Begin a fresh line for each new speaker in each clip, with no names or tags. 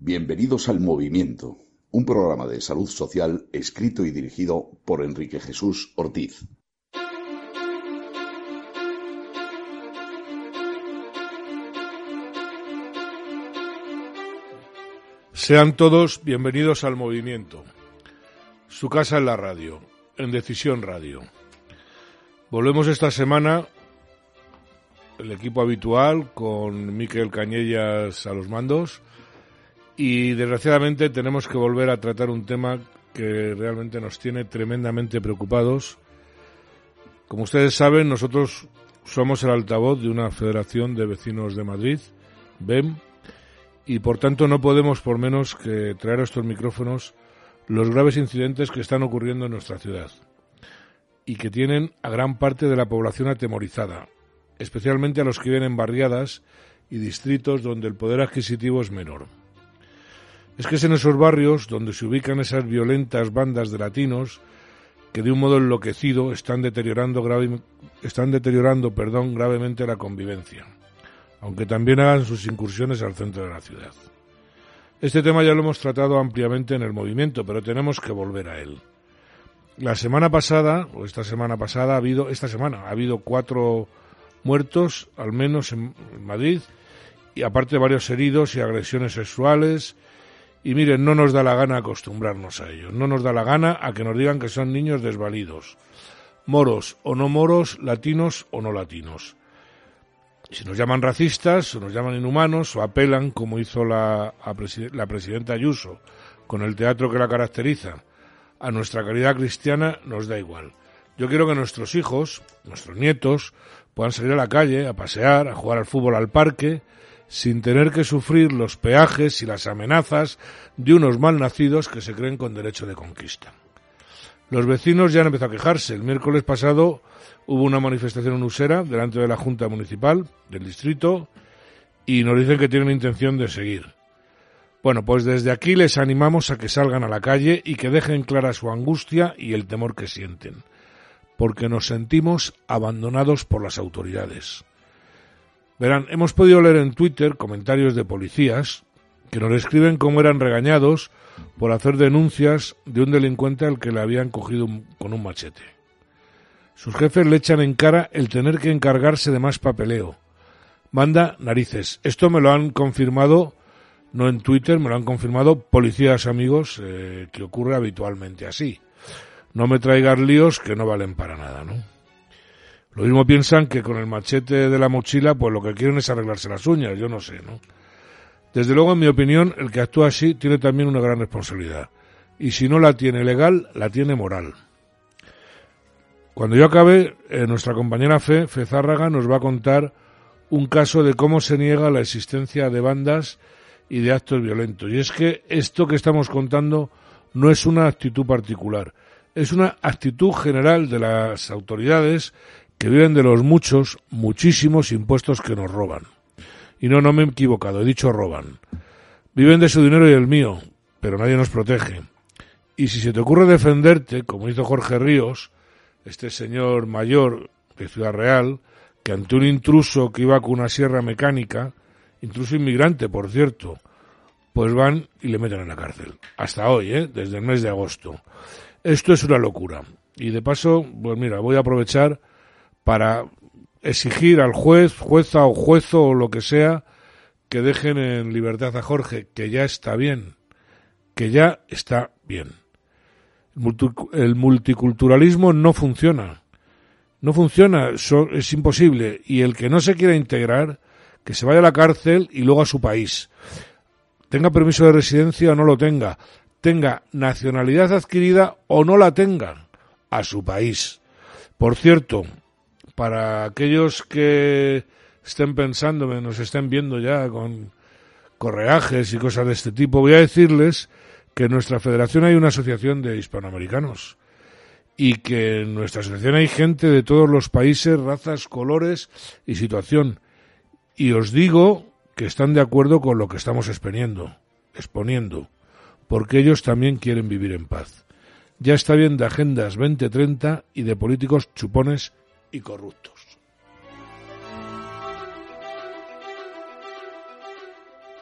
Bienvenidos al Movimiento, un programa de salud social escrito y dirigido por Enrique Jesús Ortiz.
Sean todos bienvenidos al Movimiento, su casa en la radio, en Decisión Radio. Volvemos esta semana el equipo habitual con Miquel Cañellas a los mandos y desgraciadamente tenemos que volver a tratar un tema que realmente nos tiene tremendamente preocupados. Como ustedes saben, nosotros somos el altavoz de una Federación de Vecinos de Madrid, BEM, y por tanto no podemos por menos que traer a estos micrófonos los graves incidentes que están ocurriendo en nuestra ciudad y que tienen a gran parte de la población atemorizada, especialmente a los que viven en barriadas y distritos donde el poder adquisitivo es menor. Es que es en esos barrios donde se ubican esas violentas bandas de latinos que de un modo enloquecido están deteriorando, están deteriorando perdón, gravemente la convivencia, aunque también hagan sus incursiones al centro de la ciudad. Este tema ya lo hemos tratado ampliamente en el movimiento, pero tenemos que volver a él. La semana pasada, o esta semana pasada, ha habido, esta semana, ha habido cuatro muertos, al menos en Madrid, y aparte varios heridos y agresiones sexuales, y miren, no nos da la gana acostumbrarnos a ello, no nos da la gana a que nos digan que son niños desvalidos, moros o no moros, latinos o no latinos. Si nos llaman racistas, o nos llaman inhumanos, o apelan, como hizo la, la presidenta Ayuso, con el teatro que la caracteriza, a nuestra caridad cristiana, nos da igual. Yo quiero que nuestros hijos, nuestros nietos, puedan salir a la calle, a pasear, a jugar al fútbol al parque, sin tener que sufrir los peajes y las amenazas de unos malnacidos que se creen con derecho de conquista. Los vecinos ya han empezado a quejarse. El miércoles pasado hubo una manifestación en Usera delante de la Junta Municipal del distrito y nos dicen que tienen intención de seguir. Bueno, pues desde aquí les animamos a que salgan a la calle y que dejen clara su angustia y el temor que sienten, porque nos sentimos abandonados por las autoridades. Verán, hemos podido leer en Twitter comentarios de policías que nos escriben cómo eran regañados por hacer denuncias de un delincuente al que le habían cogido con un machete. Sus jefes le echan en cara el tener que encargarse de más papeleo. Manda narices. Esto me lo han confirmado, no en Twitter, me lo han confirmado policías amigos, eh, que ocurre habitualmente así. No me traigas líos que no valen para nada, ¿no? Lo mismo piensan que con el machete de la mochila, pues lo que quieren es arreglarse las uñas, yo no sé, ¿no? Desde luego, en mi opinión, el que actúa así tiene también una gran responsabilidad. Y si no la tiene legal, la tiene moral. Cuando yo acabe, eh, nuestra compañera Fe, Fe Zárraga, nos va a contar un caso de cómo se niega la existencia de bandas y de actos violentos. Y es que esto que estamos contando no es una actitud particular, es una actitud general de las autoridades que viven de los muchos, muchísimos impuestos que nos roban. Y no, no me he equivocado, he dicho roban. Viven de su dinero y el mío, pero nadie nos protege. Y si se te ocurre defenderte, como hizo Jorge Ríos, este señor mayor de Ciudad Real, que ante un intruso que iba con una sierra mecánica, intruso inmigrante, por cierto, pues van y le meten en la cárcel. Hasta hoy, ¿eh? desde el mes de agosto. Esto es una locura. Y de paso, pues mira, voy a aprovechar para exigir al juez, jueza o juezo o lo que sea que dejen en libertad a Jorge, que ya está bien, que ya está bien. El multiculturalismo no funciona, no funciona, es imposible. Y el que no se quiera integrar, que se vaya a la cárcel y luego a su país. Tenga permiso de residencia o no lo tenga, tenga nacionalidad adquirida o no la tenga, a su país. Por cierto, para aquellos que estén pensando, nos estén viendo ya con correajes y cosas de este tipo, voy a decirles que en nuestra federación hay una asociación de hispanoamericanos y que en nuestra asociación hay gente de todos los países, razas, colores y situación. Y os digo que están de acuerdo con lo que estamos exponiendo, exponiendo, porque ellos también quieren vivir en paz. Ya está bien de agendas 2030 y de políticos chupones y corruptos.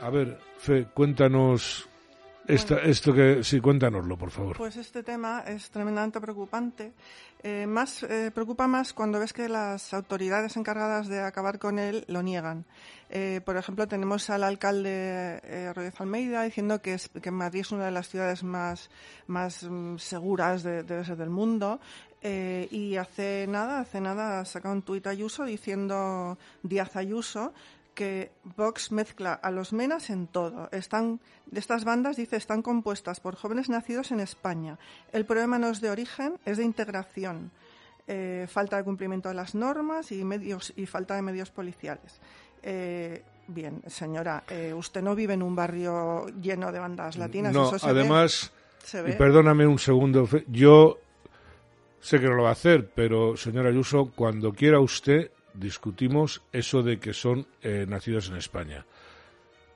A ver, Fe, cuéntanos esto que sí, cuéntanoslo, por favor.
Pues este tema es tremendamente preocupante. Eh, más eh, preocupa más cuando ves que las autoridades encargadas de acabar con él lo niegan. Eh, por ejemplo, tenemos al alcalde eh, Rodríguez Almeida diciendo que, es, que Madrid es una de las ciudades más, más mm, seguras de, debe ser del mundo. Eh, y hace nada, hace nada, ha sacado un tuit Ayuso diciendo Díaz Ayuso que Vox mezcla a los menas en todo. Están, estas bandas, dice, están compuestas por jóvenes nacidos en España. El problema no es de origen, es de integración. Eh, falta de cumplimiento de las normas y, medios, y falta de medios policiales. Eh, bien, señora, eh, usted no vive en un barrio lleno de bandas latinas.
No, además, y perdóname un segundo, yo sé que no lo va a hacer, pero señora Ayuso, cuando quiera usted discutimos eso de que son eh, nacidos en España,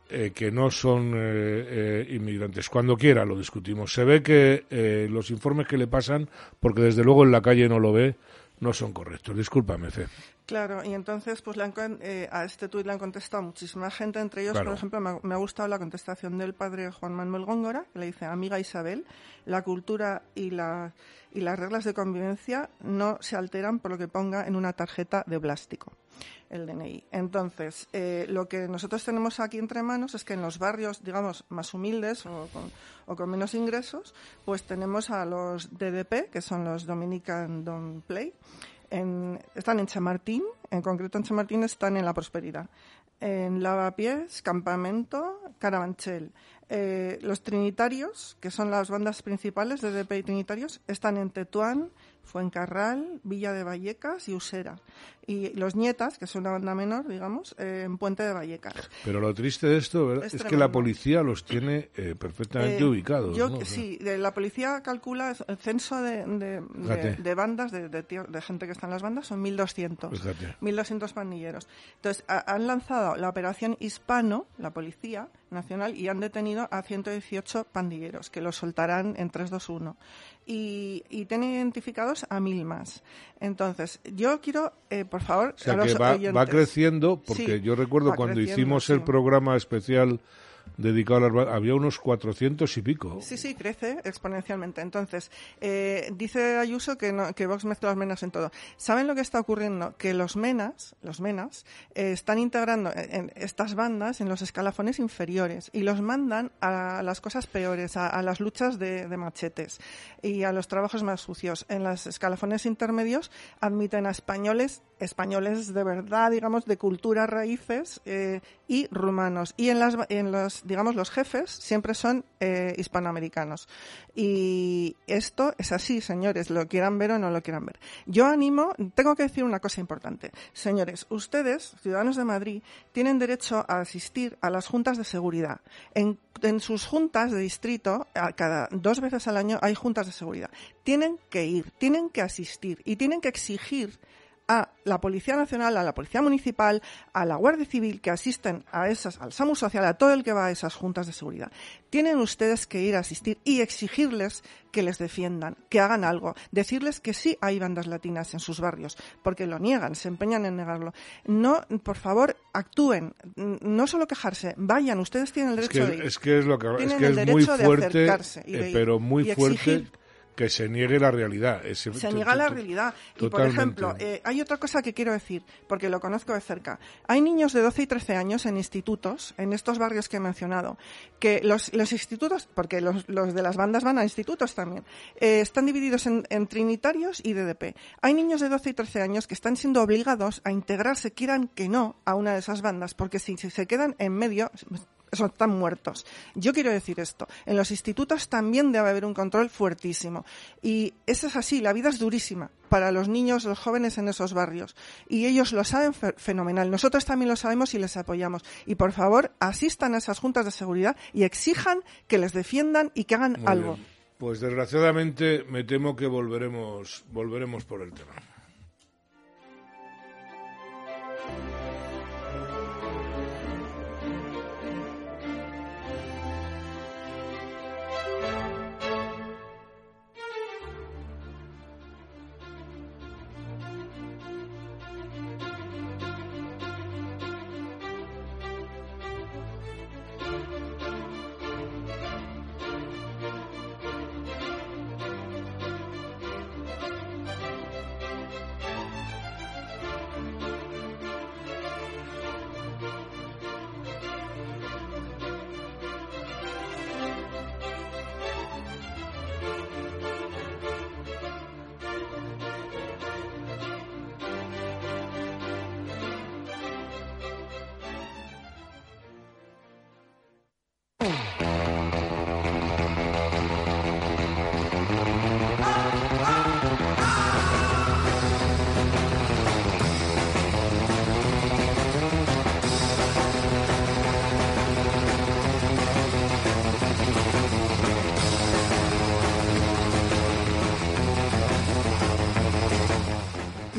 eh, que no son eh, inmigrantes. Cuando quiera lo discutimos. Se ve que los informes que le pasan, porque desde luego en la calle no lo ve, no son correctos. Discúlpame, Fe.
Claro, y entonces pues a este tuit le han contestado muchísima gente, entre ellos, por ejemplo, me me ha, gustado la contestación del padre Juan Manuel Góngora, que le dice, amiga Isabel, la cultura y la y las reglas de convivencia no se alteran por lo que ponga en una tarjeta de plástico el DNI. Entonces, eh, lo que nosotros tenemos aquí entre manos es que en los barrios, digamos, más humildes o con, menos ingresos, pues tenemos a los DDP, que son los Dominican Don't Play, están en Chamartín, en concreto en Chamartín están en La Prosperidad. En Lavapiés, Campamento, Carabanchel. Eh, los Trinitarios, que son las bandas principales de DP y Trinitarios, están en Tetuán, Fuencarral, Villa de Vallecas y Usera. Y los Nietas, que es una banda menor, digamos, eh, en Puente de Vallecas.
Pero lo triste de esto es, que la policía los tiene eh, perfectamente ubicados.
Yo, Sí, la policía calcula el censo de, de, bandas, de, de, gente que está en las bandas, son 1.200. 1.200 pandilleros. Entonces, han lanzado la operación Hispano, la policía nacional, y han detenido a 118 pandilleros, que los soltarán en 321 y, y tienen identificados a mil más. Entonces, yo quiero, eh, por favor,
o sea, que va, va, creciendo, porque yo recuerdo cuando hicimos el programa especial dedicado a las había unos 400 y pico.
Sí, sí, crece exponencialmente. Entonces, eh, dice Ayuso que, no, que Vox mezcla los menas en todo. ¿Saben lo que está ocurriendo? Que los menas, los menas, eh, están integrando en estas bandas en los escalafones inferiores y los mandan a las cosas peores, a, las luchas de, machetes y a los trabajos más sucios. En los escalafones intermedios admiten a españoles, españoles de verdad, digamos, de cultura raíces eh, y rumanos. Y en las, en los digamos, los jefes siempre son eh, hispanoamericanos. Y esto es así, señores, lo quieran ver o no lo quieran ver. Yo animo, tengo que decir una cosa importante. Señores, ustedes, ciudadanos de Madrid, tienen derecho a asistir a las juntas de seguridad. En, en sus juntas de distrito, cada dos veces al año hay juntas de seguridad. Tienen que ir, tienen que asistir y tienen que exigir a la Policía Nacional, a la Policía Municipal, a la Guardia Civil que asisten a esas, al SAMU Social, a todo el que va a esas juntas de seguridad. Tienen ustedes que ir a asistir y exigirles que les defiendan, que hagan algo, decirles que sí hay bandas latinas en sus barrios, porque lo niegan, se empeñan en negarlo. No, por favor, actúen, no solo quejarse, vayan, ustedes tienen el derecho de ir.
Es que es lo que es, que es muy fuerte, eh, pero muy fuerte que se niegue la realidad.
se niega la realidad. Y, por ejemplo, eh, hay otra cosa que quiero decir, porque lo conozco de cerca. Hay niños de 12 y 13 años en institutos, en estos barrios que he mencionado, que los, los institutos, porque los, los, de las bandas van a institutos también, eh, están divididos en, en, trinitarios y DDP. Hay niños de 12 y 13 años que están siendo obligados a integrarse, quieran que no, a una de esas bandas, porque si se quedan en medio, están muertos. Yo quiero decir esto. En los institutos también debe haber un control fuertísimo. Y eso es así, la vida es durísima para los niños, los jóvenes en esos barrios. Y ellos lo saben fenomenal. Nosotros también lo sabemos y les apoyamos. Y por favor, asistan a esas juntas de seguridad y exijan que les defiendan y que hagan algo.
Pues desgraciadamente me temo que volveremos, volveremos por el tema.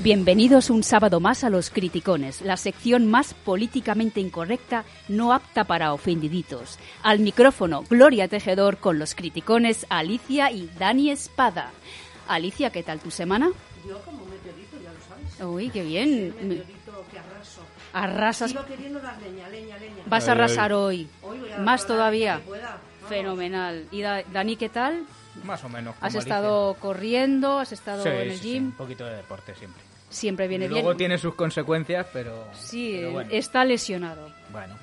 Bienvenidos un sábado más a Los Criticones, la sección más políticamente incorrecta, no apta para ofendiditos. Al micrófono, Gloria Tejedor con los criticones Alicia y Dani Espada. Alicia, ¿qué tal tu semana?
Yo como meteorito, ya lo sabes.
Uy, qué bien.
Meteorito que arraso.
Arrasas.
Sigo queriendo dar leña, leña, leña.
Vas a arrasar hoy.
Hoy voy a
Más todavía. Fenomenal. ¿Y Da- Dani, qué tal?
Más o menos.
¿Has estado corriendo? ¿Has estado.
Sí,
en el
sí, sí,
gym?
un poquito de deporte siempre.
Siempre viene
Luego
bien.
tiene sus consecuencias, pero.
Sí,
pero bueno,
está lesionado.
bueno,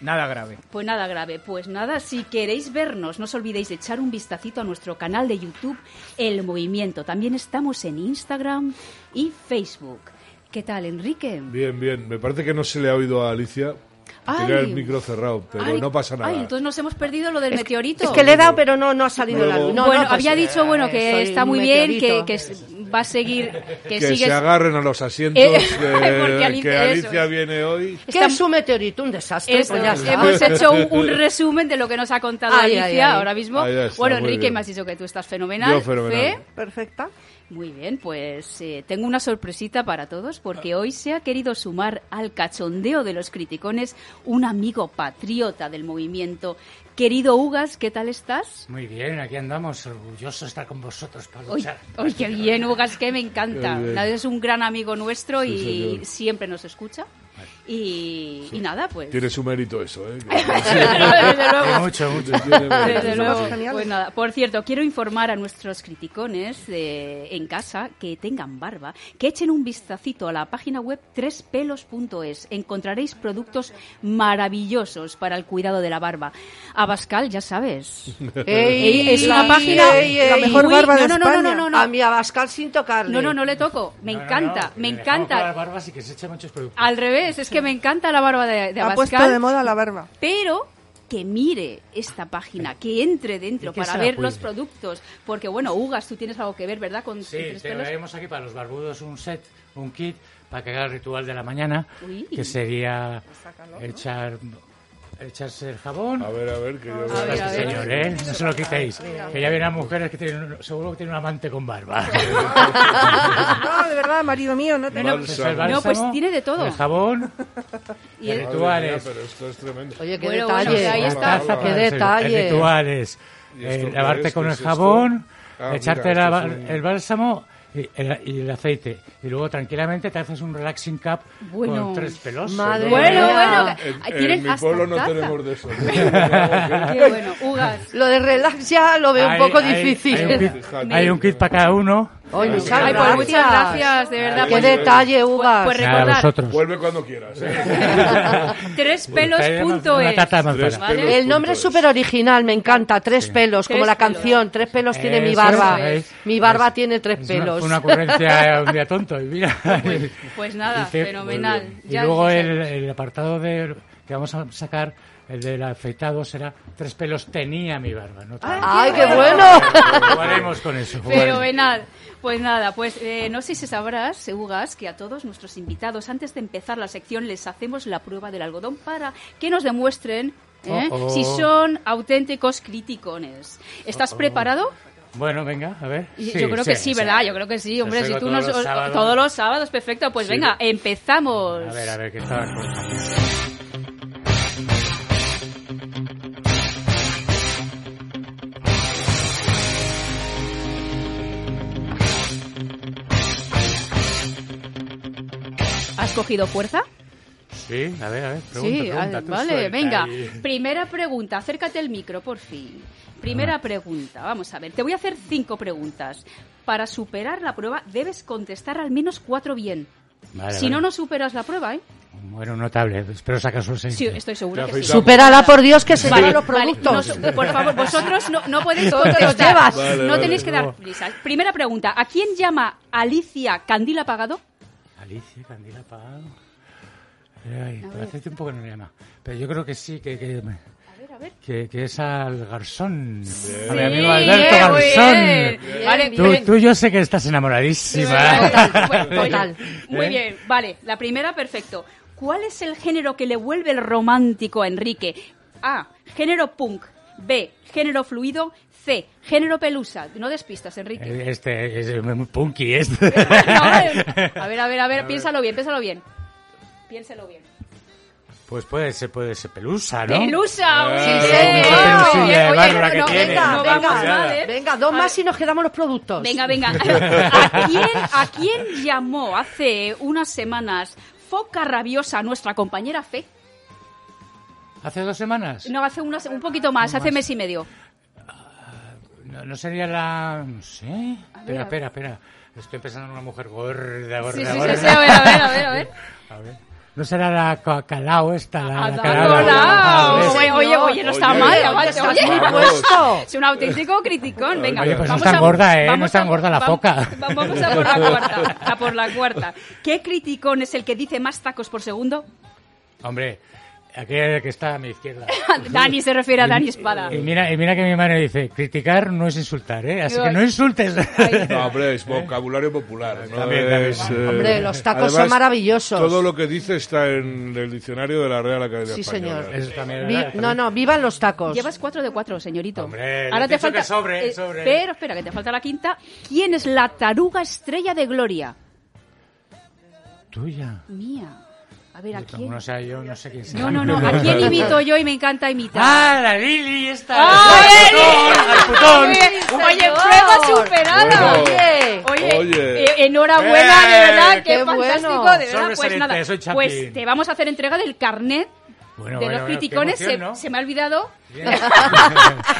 nada grave.
Pues nada grave, pues nada, si queréis vernos, no os olvidéis de echar un vistacito a nuestro canal de YouTube, El Movimiento. También estamos en Instagram y Facebook. ¿Qué tal, Enrique?
Bien, bien. Me parece que no se le ha oído a Alicia. Tenía el micro cerrado, pero
Ay,
no pasa nada.
Ay, entonces nos hemos perdido lo del meteorito.
Es que le he dado, pero no, no ha salido
Luego-
la luz. No,
bueno,
no, pues,
había dicho bueno
eh,
que
soy
está muy bien, que, que va a seguir, que,
que
sigues...
se agarren a los asientos,
Eh,
que,
porque Alicia-
que
eso
Alicia
es.
viene hoy.
¿Qué es un meteorito? Un desastre.
Eso,
pues ya está.
hemos hecho un, un resumen de lo que nos ha contado
Ay,
Alicia
ay, ay.
ahora mismo.
Está,
bueno, Enrique,
bien.
me has dicho que tú estás fenomenal.
Yo fenomenal.
Fe,
Perfecta.
Muy bien, pues eh, tengo una sorpresita para todos porque hoy se ha querido sumar al cachondeo de los criticones un amigo patriota del movimiento. Querido Ugas, ¿qué tal estás?
Muy bien, aquí andamos, orgulloso de estar con vosotros para luchar.
uy, qué bien, Ugas, que me encanta. Es un gran amigo nuestro
Sí,
y
señor.
siempre nos escucha. Y, y nada, pues...
Tiene su mérito eso, ¿eh?
Desde luego.
Mucho, mucho.
Desde luego. Pues nada, por cierto, quiero informar a nuestros criticones eh, en casa que tengan barba, que echen un vistacito a la página web trespelos.es. Encontraréis productos maravillosos para el cuidado de la barba. Abascal, ya sabes.
Ey,
es una página
ey,
la
ey.
mejor
muy-
barba de
no, no, no, no,
España.
no, no,
A mi Abascal sin tocarle.
no, no, no le toco. Me encanta,
no,
me encanta.
barbas y que se eche muchos productos.
Al revés, es que me encanta la barba de, de
Ha puesto de moda la barba.
pero que mire esta página, que entre dentro
que
para ver
cuide.
los productos. Porque, bueno, Ugas, tú tienes algo que ver, ¿verdad? Con
Sí,
pelos.
traemos aquí para los barbudos un set, un kit, para que haga el ritual de la mañana,
Uy.
que sería echar, echarse el jabón.
A ver, a ver, que yo...
A ver, a ver.
señor, ¿eh? No se lo quitéis. Que ya vienen mujeres que tienen, seguro que tienen un amante con barba.
No, de verdad, marido mío, no te...
Bálsamo.
Pues
No, pues
bálsamo,
tiene de todo.
El jabón,
Y el-
rituales.
mía, pero esto es tremendo.
Oye, qué
Bueno, bueno,
detalle.
ahí
la
está.
taza,
Qué
pues,
detalle.
El ritual es
¿Y
eh, lavarte con
¿Qué
el jabón,
Ah,
echarte
mira,
la-
esto es un-
el bálsamo y el, y el aceite. Y luego tranquilamente te haces un relaxing cup
Bueno.
con tres pelos.
Madre
Bueno,
En, en mi pueblo no
taza.
tenemos de eso.
Qué bueno, Ugas.
Lo de relax ya lo veo un poco
hay-
difícil.
Hay un kit,
Fíjate.
hay un kit para cada uno.
Ay, muchas
Ay,
gracias.
pues muchas gracias, de verdad.
Qué
Pues,
detalle, Ugas.
pues recordar.
Vuelve cuando quieras. ¿eh?
trespelos.es.
Pelos.
El nombre es súper original, me encanta. Tres pelos, como
Tres
la
pelos.
canción. Tres pelos tiene mi barba.
es.
Mi barba tiene tres pelos.
Una ocurrencia un día tonto. Y mira.
Pues, pues nada,
Dice-
fenomenal.
Y
Ya
luego el, apartado de, que vamos a sacar, el del afeitado, será tres pelos tenía mi barba. No tres.
¡Ay, qué bueno!
Jugaremos con eso. jugaremos.
Fenomenal. Pues nada, pues eh, no sé si sabrás, Ugas, que a todos nuestros invitados, antes de empezar la sección, les hacemos la prueba del algodón para que nos demuestren ¿eh?
Oh, oh.
si son auténticos criticones. ¿Estás preparado?
Bueno, venga, a ver. Sí,
Yo creo que sí, ¿verdad? Yo creo que sí, hombre. Si tú
todos
nos,
los sábados.
todos los sábados, perfecto. Pues venga, empezamos.
A ver, a ver, ¿qué estaba
cogido fuerza?
Sí, a ver, a ver. Pregunta,
sí,
pregunta,
vale, venga.
ahí.
Primera pregunta, acércate al micro, por fin. Primera pregunta, vamos a ver. Te voy a hacer cinco preguntas. Para superar la prueba debes contestar al menos cuatro bien.
Vale,
si
vale.
no, no superas la prueba, ¿eh?
Bueno, notable. Espero sacar solo seis.
Sí, estoy segura que sí.
por Dios, que se
Vale,
los
vale,
productos.
no, por favor, vosotros no, no podéis contestar.
llevas.
Vale,
no
vale,
tenéis que dar prisa. Primera pregunta, ¿a quién llama Alicia Candil Apagado?
Alicia, Candila Apagado. Ay, pero hace tiempo que no me llama. Pero yo creo que sí, que, que,
A ver, a ver.
que, que es al Garzón. A mi
Sí,
amigo Alberto
bien, muy
Garzón.
bien. Vale,
Tú,
bien.
tú yo sé que estás enamoradísima.
Total,
Total.
Muy
¿Eh?
bien, vale. La primera, perfecto. ¿Cuál es el género que le vuelve el romántico a Enrique? A. Género punk. B, género fluido. C, género pelusa. No despistas, Enrique.
Eh, Este es muy punky, este.
No, eh, a ver, a ver, a ver, piénsalo bien, piénsalo bien. Piénsalo bien.
Pues puede ser, puede ser pelusa, ¿no?
¡Pelusa!
Sí,
Oye, no, venga,
Venga,
no
venga,
vamos mal, ¿eh?
Venga, dos más y nos quedamos los productos.
Venga, venga. ¿A quién, ¿A quién llamó hace unas semanas Foca Rabiosa nuestra compañera Fe?
¿Hace dos semanas?
No, hace unas, un poquito más, hace mes y medio.
No, no sería la... No sé. Espera, espera, espera. Estoy pensando en una mujer gorda, gorda,
Sí, sí, sí,
gorda.
sí, a ver, a ver, a ver, a ver.
A ver. ¿No será la Calao esta? La, la Calao?
Colau.
Ah.
Oye, oye, oye, no está
Oye,
mal,
oye,
muy puesto.
Es un auténtico criticón, venga.
Oye, pues no
vamos
es tan
a-
gorda, ¿eh? No es tan gorda la foca.
va- Vamos a por la cuarta, a por la cuarta. ¿Qué criticón es el que dice más tacos por segundo?
Hombre, aquel que está a mi izquierda.
Dani se refiere a Dani Espada.
Y mira, y mira que mi madre dice, criticar no es insultar, ¿eh? Así que no insultes.
No, hombre, es vocabulario popular. ¿no?
También, también.
Es, eh,
Hombre, los tacos son maravillosos.
Todo lo que dice está en el diccionario de la Real Academia
Sí,
Española.
señor.
Eso también
Vi- no, no, vivan los tacos.
Llevas cuatro de cuatro, señorito.
Hombre,
Ahora te falta.
que sobre,
eh,
sobre.
Pero espera, que te falta la quinta. ¿Quién es la taruga estrella de Gloria?
Tuya.
Mía. A ver, ¿a
Como
quién?
no sea yo, no sé quién sea.
No, no, no. ¿A quién imito yo y me encanta imitar?
¡Ah, la Lili esta!
¡Ah,
¡Al
Lili!
putón!
Oye, prueba superada.
Oye,
Oye,
Oye.
eh, enhorabuena, de verdad, qué,
qué
fantástico,
bueno.
de verdad, pues nada, pues te vamos a hacer entrega del carnet
Bueno,
de
bueno,
los criticones,
emoción,
se,
¿no?
se me ha olvidado.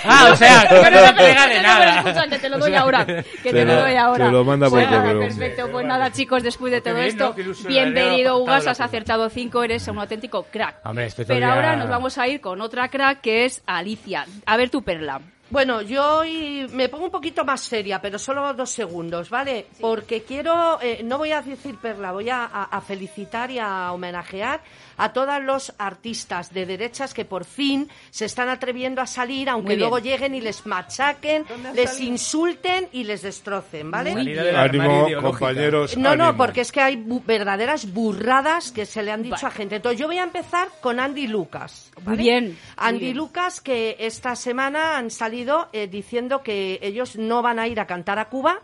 Ah, o sea, que no
Pero
se
no, no, pero
nada.
escucha, que te lo doy ahora. Que te,
Te
lo
lo-
doy ahora.
te lo manda por
nada,
correo.
Perfecto, pues nada, chicos, después de todo
bien,
esto,
¿no?
Bienvenido,
me ha
Ugas, has acertado cinco, eres un auténtico crack.
Hombre, estoy todo
Pero ahora nos vamos a ir con otra crack que es Alicia. A ver tu perla.
Bueno, yo hoy me pongo un poquito más seria, pero solo dos segundos, ¿vale? Porque quiero, eh, no voy a decir perla, voy a, a- a felicitar y a homenajear a todos los artistas de derechas que por fin se están atreviendo a salir, aunque luego lleguen y les machaquen,
¿Dónde han
les
salido?
insulten y les destrocen, ¿vale?
Ánimo, compañeros.
No, no, porque es que hay bu- verdaderas burradas que se le han dicho
Vale.
a gente. Entonces yo voy a empezar con Andy Lucas.
Muy bien, muy
Andy
bien.
Lucas que esta semana han salido eh, diciendo que ellos no van a ir a cantar a Cuba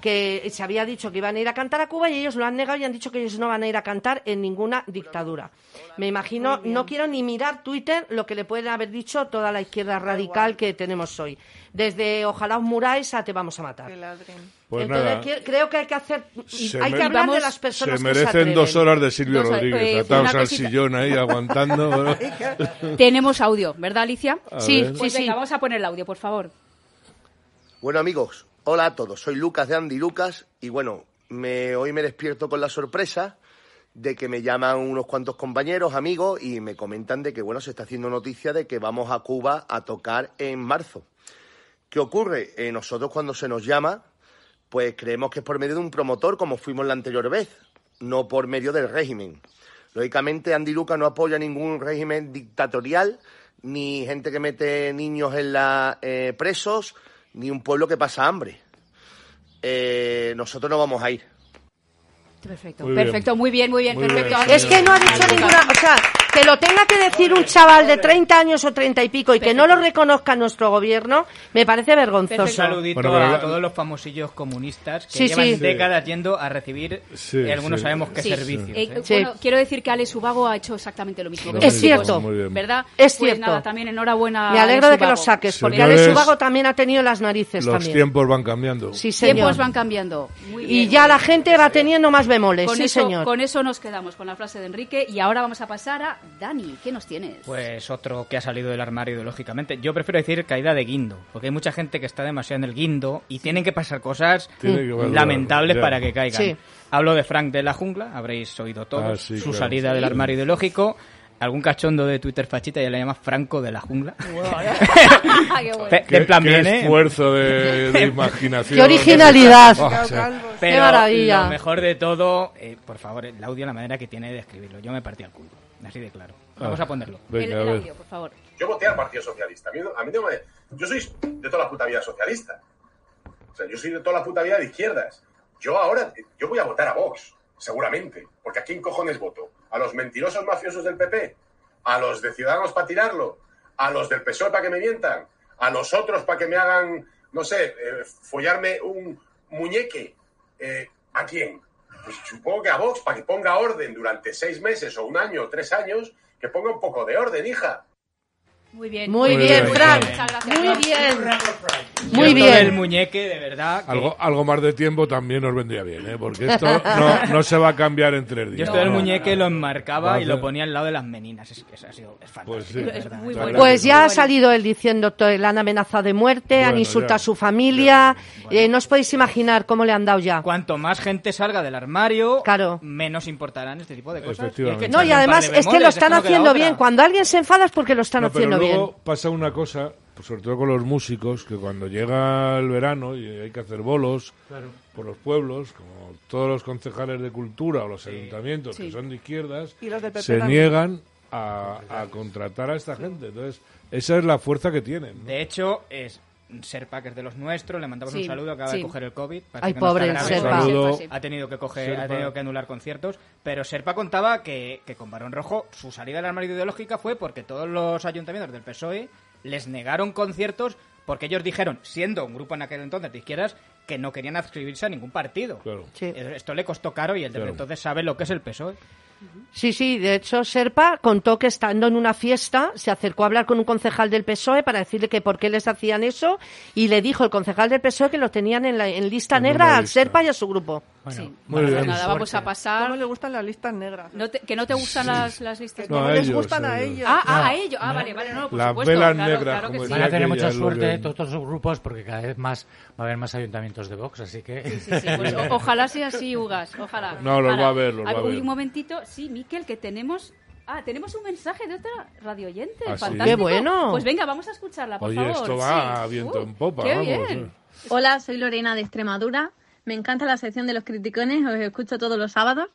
que se había dicho que iban a ir a cantar a Cuba y ellos lo han negado y han dicho que ellos no van a ir a cantar en ninguna dictadura. Me imagino, no quiero ni mirar Twitter lo que le pueden haber dicho toda la izquierda radical que tenemos hoy. Desde ojalá os muráis a te vamos a matar.
Que.
Pues
Entonces
nada,
que- creo que hay que hacer y
Se
hay que hablar de las personas
se
que
merecen
atreven.
dos horas de Silvio
Dos-
Rodríguez,
eh,
atados al sillón ahí aguantando. ¿no?
Tenemos audio, ¿verdad, Alicia?
A
Sí,
ver.
sí,
Pues
sí.
venga, vamos a poner el audio, por favor.
Bueno amigos, hola a todos, soy Lucas de Andy Lucas y bueno, me, hoy me despierto con la sorpresa de que me llaman unos cuantos compañeros, amigos y me comentan de que bueno, se está haciendo noticia de que vamos a Cuba a tocar en marzo. ¿Qué ocurre? Eh, nosotros cuando se nos llama, pues creemos que es por medio de un promotor como fuimos la anterior vez, no por medio del régimen. Lógicamente Andy Lucas no apoya ningún régimen dictatorial, ni gente que mete niños en la eh, presos, ni un pueblo que pasa hambre. Eh, nosotros no vamos a ir.
Perfecto,
Muy bien.
perfecto, muy bien, muy bien,
Muy
perfecto.
bien,
Es que no ha dicho ninguna, o sea, que lo tenga que decir un chaval de 30 años o 30 y pico y que no lo reconozca nuestro gobierno, me parece
Un
vergonzoso.
saludito
Bueno, pero
a todos los famosillos comunistas que
Sí,
llevan
sí.
décadas yendo a recibir,
Sí,
y algunos
sí.
sabemos qué
Sí.
servicios.
Eh,
¿eh?
Bueno, quiero decir que Ale Subago ha hecho exactamente lo mismo. que
Es
cierto.
¿Verdad?
Es
Pues
cierto.
nada, también enhorabuena.
Me alegro
Ale
de que lo saques, porque
Señores,
Ale Subago también ha tenido las narices
Los
también.
tiempos van cambiando.
Sí, señor.
Tiempos van cambiando. Muy
Y
bien.
ya la gente va teniendo más bemoles,
con
sí,
eso,
señor.
Con eso nos quedamos, con la frase de Enrique. Y ahora vamos a pasar a Dani. ¿Qué nos tienes?
Pues otro que ha salido del armario ideológicamente. Yo prefiero decir caída de guindo, porque hay mucha gente que está demasiado en el guindo y tienen que pasar cosas
que
lamentables
ya.
para que caigan.
Sí.
Hablo de Frank de la Jungla, habréis oído todos,
Ah, sí,
su
claro.
salida del armario ideológico. Algún cachondo de Twitter fachita ya le llama Franco de la Jungla.
Ah, qué
plan
qué
bien, ¿eh?
esfuerzo de, de imaginación.
Qué originalidad.
Pero
Qué maravilla.
lo mejor de todo, eh, por favor, el audio, la manera que tiene de escribirlo. Yo me partí al culo, así de claro. Vamos
Ah.
a ponerlo.
El,
Venga,
el audio, por favor.
Yo voté al Partido Socialista. A mí, no- a mí no me- Yo soy de toda la puta vida socialista. O sea, yo soy de toda la puta vida de izquierdas. Yo ahora, yo voy a votar a Vox, seguramente. Porque ¿a quién cojones voto? ¿A los mentirosos mafiosos del PP? ¿A los de Ciudadanos para tirarlo? a los del PSOE para que me mientan, a los otros para que me hagan, no sé, eh, follarme un muñeque. Eh, ¿A quién? Pues supongo que a Vox, para que ponga orden durante seis meses o un año o tres años, que ponga un poco de orden, hija.
Muy bien.
Muy
Muy
bien,
bien.
Frank.
Muchas gracias,
Muy bien.
Yo
Muy bien.
muñeque, de verdad. que-
Algo, algo más de tiempo también nos vendría bien, ¿eh? porque esto no, no se va a cambiar en tres
Yo
días.
esto del
No.
muñeque lo enmarcaba y lo ponía al lado de las meninas. Es, es, ha sido, es fantástico.
Pues sí.
Es muy bueno.
Pues ya ha
bueno.
salido él diciendo que le han amenazado de muerte, han
Bueno,
insultado
ya.
a su familia. Eh, no os podéis imaginar cómo le han dado ya.
Cuanto más gente salga del armario,
Claro.
menos importarán este tipo de cosas. Que
No, y además es que lo están haciendo bien. Cuando alguien se enfada es porque lo están haciendo
luego
bien.
pasa una cosa, pues sobre todo con los músicos, que cuando llega el verano y hay que hacer bolos por los pueblos, como todos los concejales de cultura o los ayuntamientos que son de izquierdas,
Y los del PP
se
también.
niegan a, a contratar a esta gente. Entonces, esa es la fuerza que tienen. ¿no?
De hecho, es Serpa, que es de los nuestros, le mandamos
Sí,
un saludo, acaba
sí.
de coger el COVID.
Ay,
que no está
pobre
grave.
Serpa.
Saludo.
Ha tenido que coger,
Serpa.
ha tenido que anular conciertos, pero Serpa contaba que, que con Barón Rojo su salida del armario ideológica fue porque todos los ayuntamientos del PSOE les negaron conciertos porque ellos dijeron, siendo un grupo en aquel entonces de izquierdas, que no querían adscribirse a ningún partido.
Claro.
Sí.
Esto le costó caro y el de
Claro.
entonces sabe lo que es el PSOE.
Sí, sí, de hecho Serpa contó que estando en una fiesta se acercó a hablar con un concejal del PSOE para decirle que por qué les hacían eso y le dijo el concejal del PSOE que lo tenían en, la, en lista
En
negra
una
a
lista.
Serpa y a su grupo.
Bueno,
Sí.
Muy
Pues
bien.
nada, vamos a
¿Cómo
pasar.
le gustan las listas negras?
No te- que no te gustan las, las listas.
No,
¿Cómo
a
les
ellos,
gustan
a
a
ellos.
ellos?
Ah, ah, a ello. Ah, vale, vale, no, por
Las
supuesto.
velas
claro,
negras,
claro que sí.
Van a tener mucha suerte
que-
todos los grupos porque cada vez más va a haber más ayuntamientos de Vox, así que...
Sí, sí, pues o- ojalá sea así, Ugas, ojalá.
No, los va a ver, los va a
un
ver.
momentito, sí, Miquel, que tenemos... Ah, tenemos un mensaje de otra radio oyente,
¿Ah, sí?
fantástico.
¡Qué bueno!
Pues venga, vamos a escucharla, por
Oye,
favor.
esto va
sí.
a viento
Uh,
en popa,
¡Qué
vamos,
bien!
eh.
Hola, soy Lorena de Extremadura. Me encanta la sección de los criticones, os escucho todos los sábados.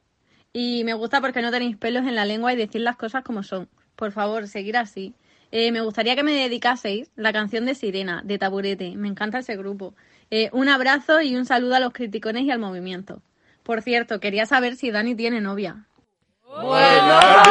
Y me gusta porque no tenéis pelos en la lengua y decir las cosas como son. Por favor, seguir así. Eh, me gustaría que me dedicaseis la canción de Sirena, de Taburete. Me encanta ese grupo. Eh, un abrazo y un saludo a los criticones y al movimiento. Por cierto, quería saber si Dani tiene novia.
Ac-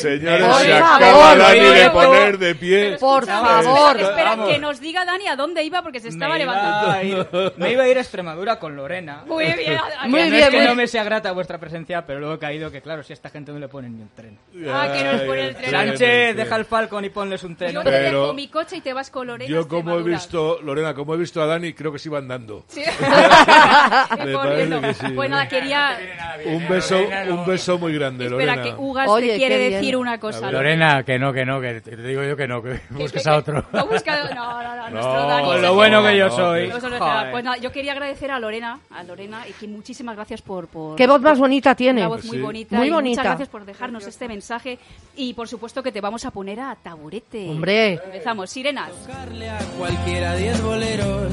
Señores, se acaba Dani de poner de pie.
Por favor.
espera, que nos diga Dani a dónde iba porque se estaba
me,
levantando.
iba a ir, me iba a ir a Extremadura con Lorena.
Muy bien,
Muy
no
bien,
que no me sea grata vuestra presencia, pero luego he caído que, claro, si a esta gente no le ponen ni un tren.
Ah, que nos pone el tren.
Sánchez, deja el Falcon y ponles un tren.
Yo te dejo mi coche y te vas con Lorena.
Yo como he visto, Lorena, como he visto a Dani, creo que se iba andando.
Sí. Pues nada, quería...
Un beso, un beso muy grande,
Espera,
Lorena.
que Ugas
Oye,
te quiere
bien.
decir una cosa.
Lorena, que no, que no, que te digo yo que no, que busques a otro.
No, busca... no, no, no, nuestro
No,
Dani.
Con lo bueno que yo
no,
soy.
Eso no es
Joder.
verdad. Pues nada, yo quería agradecer a Lorena, a Lorena, y que muchísimas gracias por... por
Qué voz más bonita tiene.
Una voz muy
Sí.
bonita.
Muy bonita.
Muchas gracias por dejarnos este mensaje. Y por supuesto que te vamos a poner a taburete.
Hombre.
Empezamos. Sirenas.
A cualquiera diez boleros,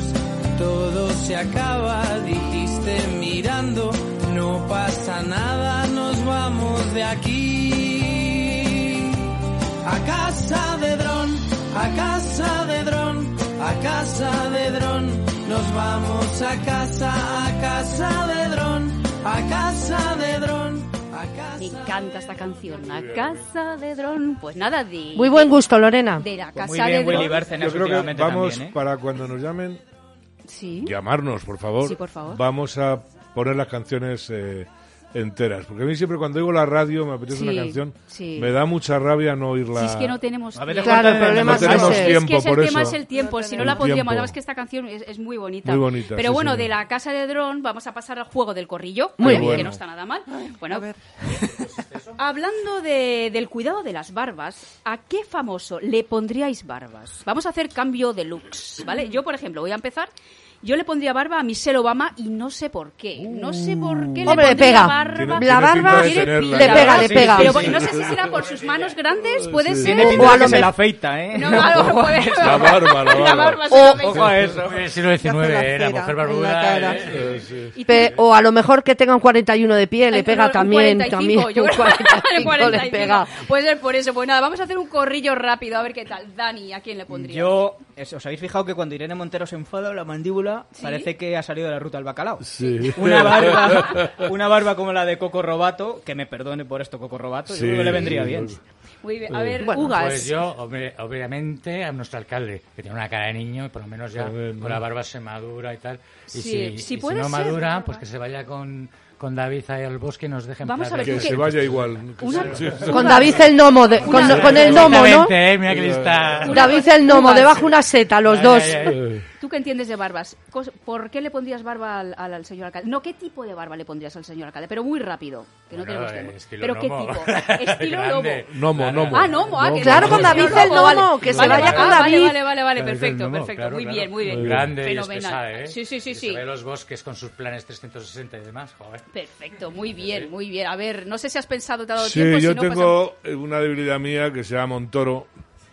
todo se acaba, dijiste mirando, no pasa nada, nos vamos de aquí. A casa de dron, a casa de dron, a casa de dron, nos vamos a casa, a casa de dron, a casa de dron, a casa
Me encanta esta canción. A casa de dron. Pues nada, de.
Muy buen gusto, Lorena.
De la
Pues
casa
muy bien,
de dron.
Yo creo que vamos,
también, ¿eh?
para cuando nos llamen,
Sí.
llamarnos, por favor.
Sí, por favor.
Vamos a poner las canciones eh, enteras. Porque a mí siempre cuando oigo la radio me apetece
Sí,
una canción,
sí.
me da mucha rabia no oírla.
Si es que no tenemos
A ver,
tiempo.
Claro, el
No
problema es
tenemos
ese.
tiempo.
es que es el
por
tema
eso.
es el tiempo, si no la pondríamos,
tiempo.
además que esta canción es, es muy bonita.
Muy bonita,
Pero
sí,
bueno, de la casa de dron vamos a pasar al juego del corrillo,
Muy
que
bien.
no está nada mal. Bueno,
A ver,
hablando de- del cuidado de las barbas, ¿a qué famoso le pondríais barbas? Vamos a hacer cambio de looks, ¿vale? Yo, por ejemplo, voy a empezar. Yo le pondría barba a Michelle Obama y no sé por qué. No sé por qué le
Hombre, le
pondría
pega.
barba.
Tiene-
La
tiene
barba
pinta de
tiene
tenerla.
le pega, le
Sí,
pega.
sí,
Pero
sí.
no sé si será por sus manos grandes, puede
Sí.
ser.
Tiene
O
pinta
a
de
lo
que se
me-
la afeita, ¿eh?
No, claro, puede
La barba, la barba.
se
O-
la afeita.
Ojo a eso.
En el siglo XIX,
Se hace la
eh, la mujer barbuda.
cara.
eh.
Eh, sí.
Y tú-
Pe- o a lo mejor que tenga un 41 de pie, le
Ay,
pega
un
también.
45,
también
yo
un
creo que
45 le
45.
pega.
Puede ser por eso. Pues nada, vamos a hacer un corrillo rápido, a ver qué tal. Dani, ¿a quién le pondrías?
Yo, es- ¿os habéis fijado que cuando Irene Montero se enfada, la mandíbula película,
¿Sí?
parece que ha salido de la ruta del bacalao.
Sí.
Una barba, una barba como la de Coco Robato, que me perdone por esto Coco Robato, yo
Sí,
creo que le vendría
sí,
bien.
Muy bien. A ver,
Bueno,
Ugas.
Pues yo, obviamente, a nuestro alcalde, que tiene una cara de niño y por lo menos ya con la barba se madura y tal. Y
Sí,
si, y si
puede
no
ser.
madura, pues que se vaya con, con David ahí al bosque y nos deje en
Vamos a ver,
Que
¿tú
se vaya igual. que
Una-
se- sí.
Con David el gnomo, de- con, con el gnomo, ¿no?
Eh, mira que lista.
David el gnomo, debajo una seta, los
Ay,
dos.
ay, ay.
¿Tú qué entiendes de barbas? ¿Por qué le pondrías barba al, al- al señor alcalde? No, ¿qué tipo de barba le pondrías al señor alcalde? Pero muy rápido, que no
Bueno,
tenemos tiempo. ¿Pero qué tipo? Estilo
Grande.
lobo.
Nomo,
Claro.
nomo.
Ah, no, ah, que
Claro, con David el
vale.
que se
Vale,
vaya
vale,
con
ah,
David.
Vale, vale, vale, perfecto, perfecto.
claro,
muy
claro.
bien, muy bien.
Grande y
Fenomenal.
espesada, ¿eh?
Sí, sí, sí,
Y
sí.
Se ve los bosques con sus planes 360 y demás, joder.
Perfecto, muy bien, muy bien. A ver, no sé si has pensado, te ha dado
Sí,
tiempo.
yo
si no,
tengo una debilidad mía que se llama Montoro.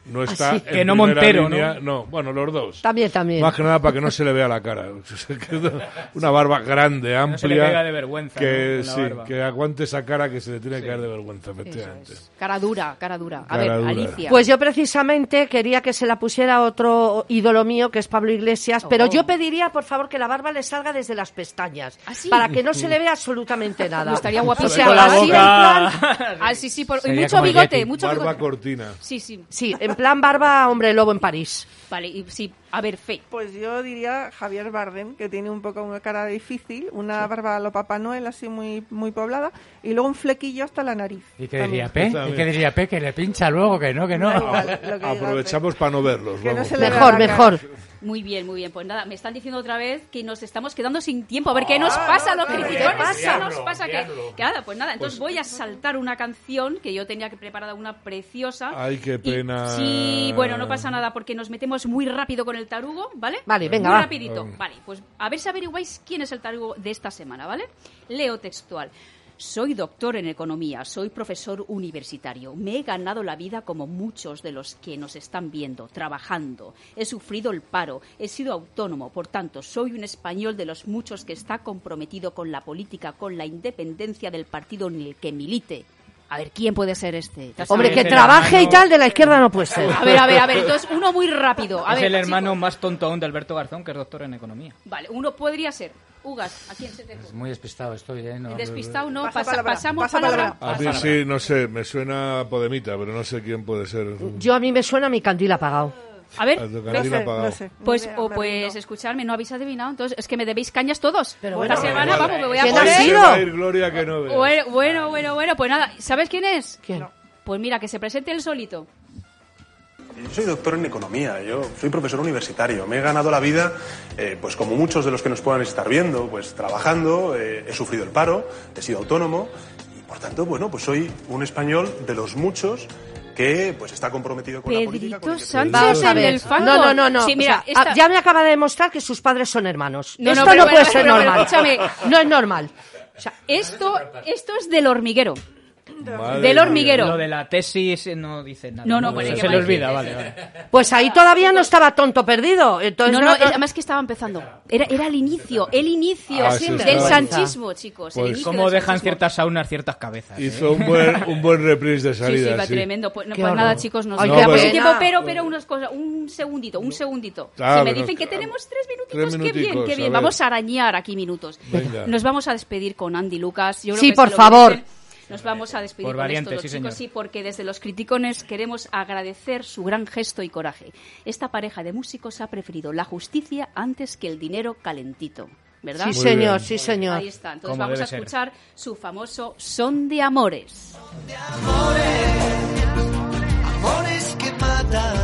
No está
sí.
en
Que no Montero,
línea. ¿no? bueno, los dos.
También, también.
Más que nada para que no se le vea la cara. Una barba grande, amplia.
No se le caiga de vergüenza,
Que,
¿no? con la
sí,
barba.
que aguante esa cara que se le tiene que caer de vergüenza, efectivamente.
pasas- Cara dura, cara dura. A
Cara
ver,
dura.
Alicia.
Pues yo precisamente quería que se la pusiera otro ídolo mío, que es Pablo Iglesias, pero
Oh.
yo pediría, por favor, que la barba le salga desde las pestañas,
¿Ah, sí?
para que no se le vea absolutamente nada.
No, estaría guapísimo.
O sea, así en plan,
Ah, sí, por- y mucho bigote, mucho
Barba
bigote.
cortina.
Sí, sí.
sí, en plan barba hombre lobo en París.
Vale, y sí, a ver, Fe.
Pues yo diría Javier Bardem, que tiene un poco una cara difícil, una barba a lo Papá Noel así muy muy poblada y luego un flequillo hasta la nariz.
¿Y qué diría P?
Está
¿Y qué diría P? Que le pincha luego, que no, que no.
Lo que
Aprovechamos para no verlos.
Que no se le
Mejor, mejor.
Muy bien, muy bien. Pues nada, me están diciendo otra vez que nos estamos quedando sin tiempo. A ver, ¿qué nos pasa a los criticones? ¿Qué nos pasa? Que, que nada, pues nada, entonces voy a saltar una canción que yo tenía que preparada, una preciosa.
Ay, qué
Y-
pena.
sí, bueno, no pasa nada porque nos metemos muy rápido con el tarugo, ¿vale?
Vale, venga,
Muy
va.
rapidito. Vale, pues a ver si averiguáis quién es el tarugo de esta semana, ¿vale? Leo textual. Soy doctor en economía, soy profesor universitario. Me he ganado la vida como muchos de los que nos están viendo, trabajando. He sufrido el paro, he sido autónomo, por tanto, soy un español de los muchos que está comprometido con la política, con la independencia del partido en el que milite. A ver, ¿quién puede ser este? ¿Te has
Hombre, que trabaje y tal, de la izquierda no puede ser.
A ver, a ver, a ver, entonces uno muy rápido. A
es
ver,
el hermano más tonto aún de Alberto Garzón, que es doctor en economía.
Vale, uno podría ser. Ugas, ¿a quién se te
Es muy despistado estoy, ¿eh? No,
Despistado, no,
Pasa
pasa-
palabra,
pasamos
pasa
palabra.
palabra.
A mí sí, no sé, me suena Podemita, pero no sé quién puede ser.
Yo a mí me suena mi candil apagado.
A ver,
No sé, no sé.
Pues, o
me
pues escucharme, no habéis adivinado, entonces es que me debéis cañas todos.
Pero
Esta
bueno,
semana,
vale.
vamos, me voy a
¿Quién ha
poner...
va a ir Gloria que no
bueno, bueno, bueno, pues nada, ¿sabes quién es?
¿Quién?
Pues mira, que se presente él solito.
Yo soy doctor en economía, yo soy profesor universitario. Me he ganado la vida, eh, pues como muchos de los que nos puedan estar viendo, pues trabajando, eh, he sufrido el paro, he sido autónomo y por tanto, bueno, pues soy un español de los muchos que pues está comprometido con la política. con
Pedrito
el
Sánchez,
Vamos a
el
ver.
fango.
No, no, no, no.
Sí, mira,
O sea,
esta-
ya me acaba de demostrar que sus padres son hermanos.
No, no,
Esto
pero,
no
pero,
puede ser
pero, pero,
normal.
escúchame.
No es normal.
O sea, esto, esto es del hormiguero.
Madre
Del hormiguero.
Lo de la tesis eh, no dice nada.
No, no,
Eso
¿qué
se le olvida, vale, vale.
Pues ahí todavía no estaba tonto perdido. Entonces
No, no,
no-
además que estaba empezando. Era, era el inicio, el inicio
Ah, sí,
del sanchismo, chicos. el
Pues-
inicio
Cómo dejan
sanchismo.
ciertas saunas ciertas cabezas. ¿eh?
Hizo un buen, un buen reprise de
Sí, sí,
salida.
va
sí.
tremendo. Pues, pues nada, chicos, nos sin
pena.
tiempo, pero, pero unas cosas, un segundito, un segundito.
Ah,
si me
pero
dicen
nos
que tenemos tres minutitos,
Tres
qué bien, qué bien. Vamos a arañar aquí minutos.
Venga.
Nos vamos a despedir con Andy Lucas. Yo creo
Sí, por favor.
Nos vamos a despedir
Por
con
valiente,
estos dos
sí,
chicos, sí, porque desde los criticones queremos agradecer su gran gesto y coraje. Esta pareja de músicos ha preferido la justicia antes que el dinero calentito. ¿Verdad?
Sí,
Muy
señor,
bien.
sí, señor.
Ahí está. Entonces vamos a
ser.
escuchar su famoso Son de Amores.
Amores que matan,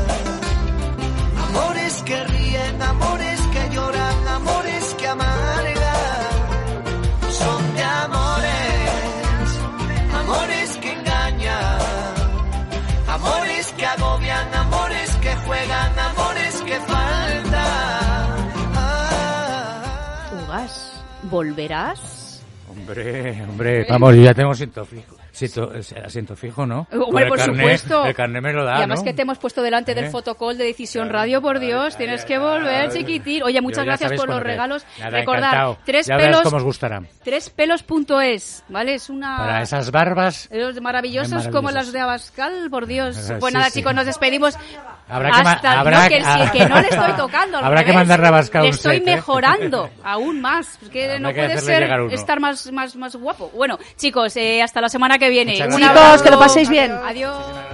amores que ríen, amores que lloran, amores que amargan.
¿Volverás?
Hombre, hombre, vamos, yo ya tengo asiento fijo. Asiento, asiento fijo, ¿no?
Hombre, por
carné-
supuesto.
El carné me lo da,
y además
¿no?
que te hemos puesto delante del
¿Eh?
fotocall de Decisión Radio, por Dios, tienes que volver, chiquitín. Oye, muchas gracias por los regalos.
Nada, encantado.
tres
ya
pelos,
cómo os gustará.
trespelos.es, ¿vale? Es una...
Para esas barbas...
Los maravillosos
Maravillosas.
como las de Abascal, por Dios.
Sí,
Pues nada,
sí.
chicos, nos despedimos.
Habrá que
Hasta
habrá
no, que,
que-
sí, que no le estoy tocando. al
Habrá que
revés.
mandarle a
Le
un
estoy
set, ¿eh?
mejorando aún más. Es que no
que
puede ser estar más, más, más guapo. Bueno, chicos, eh, hasta la semana que viene.
Chicos, que lo paséis bien.
Adiós.
Sécate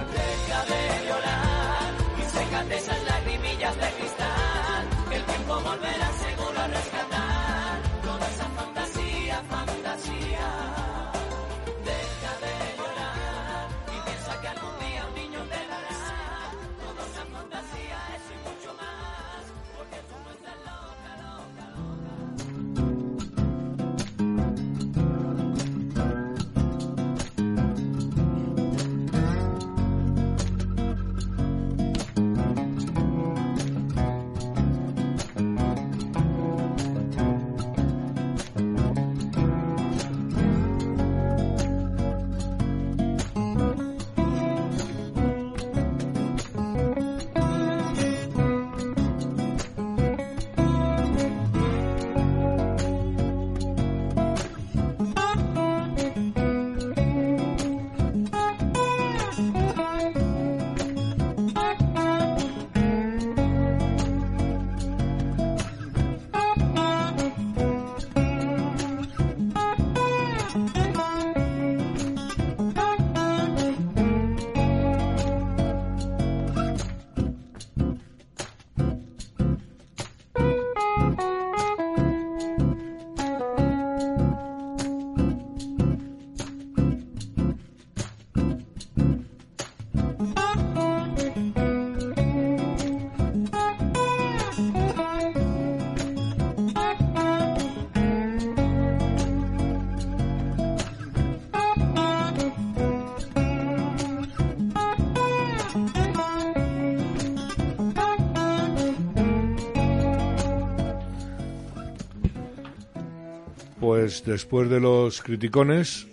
Pues después de los criticones,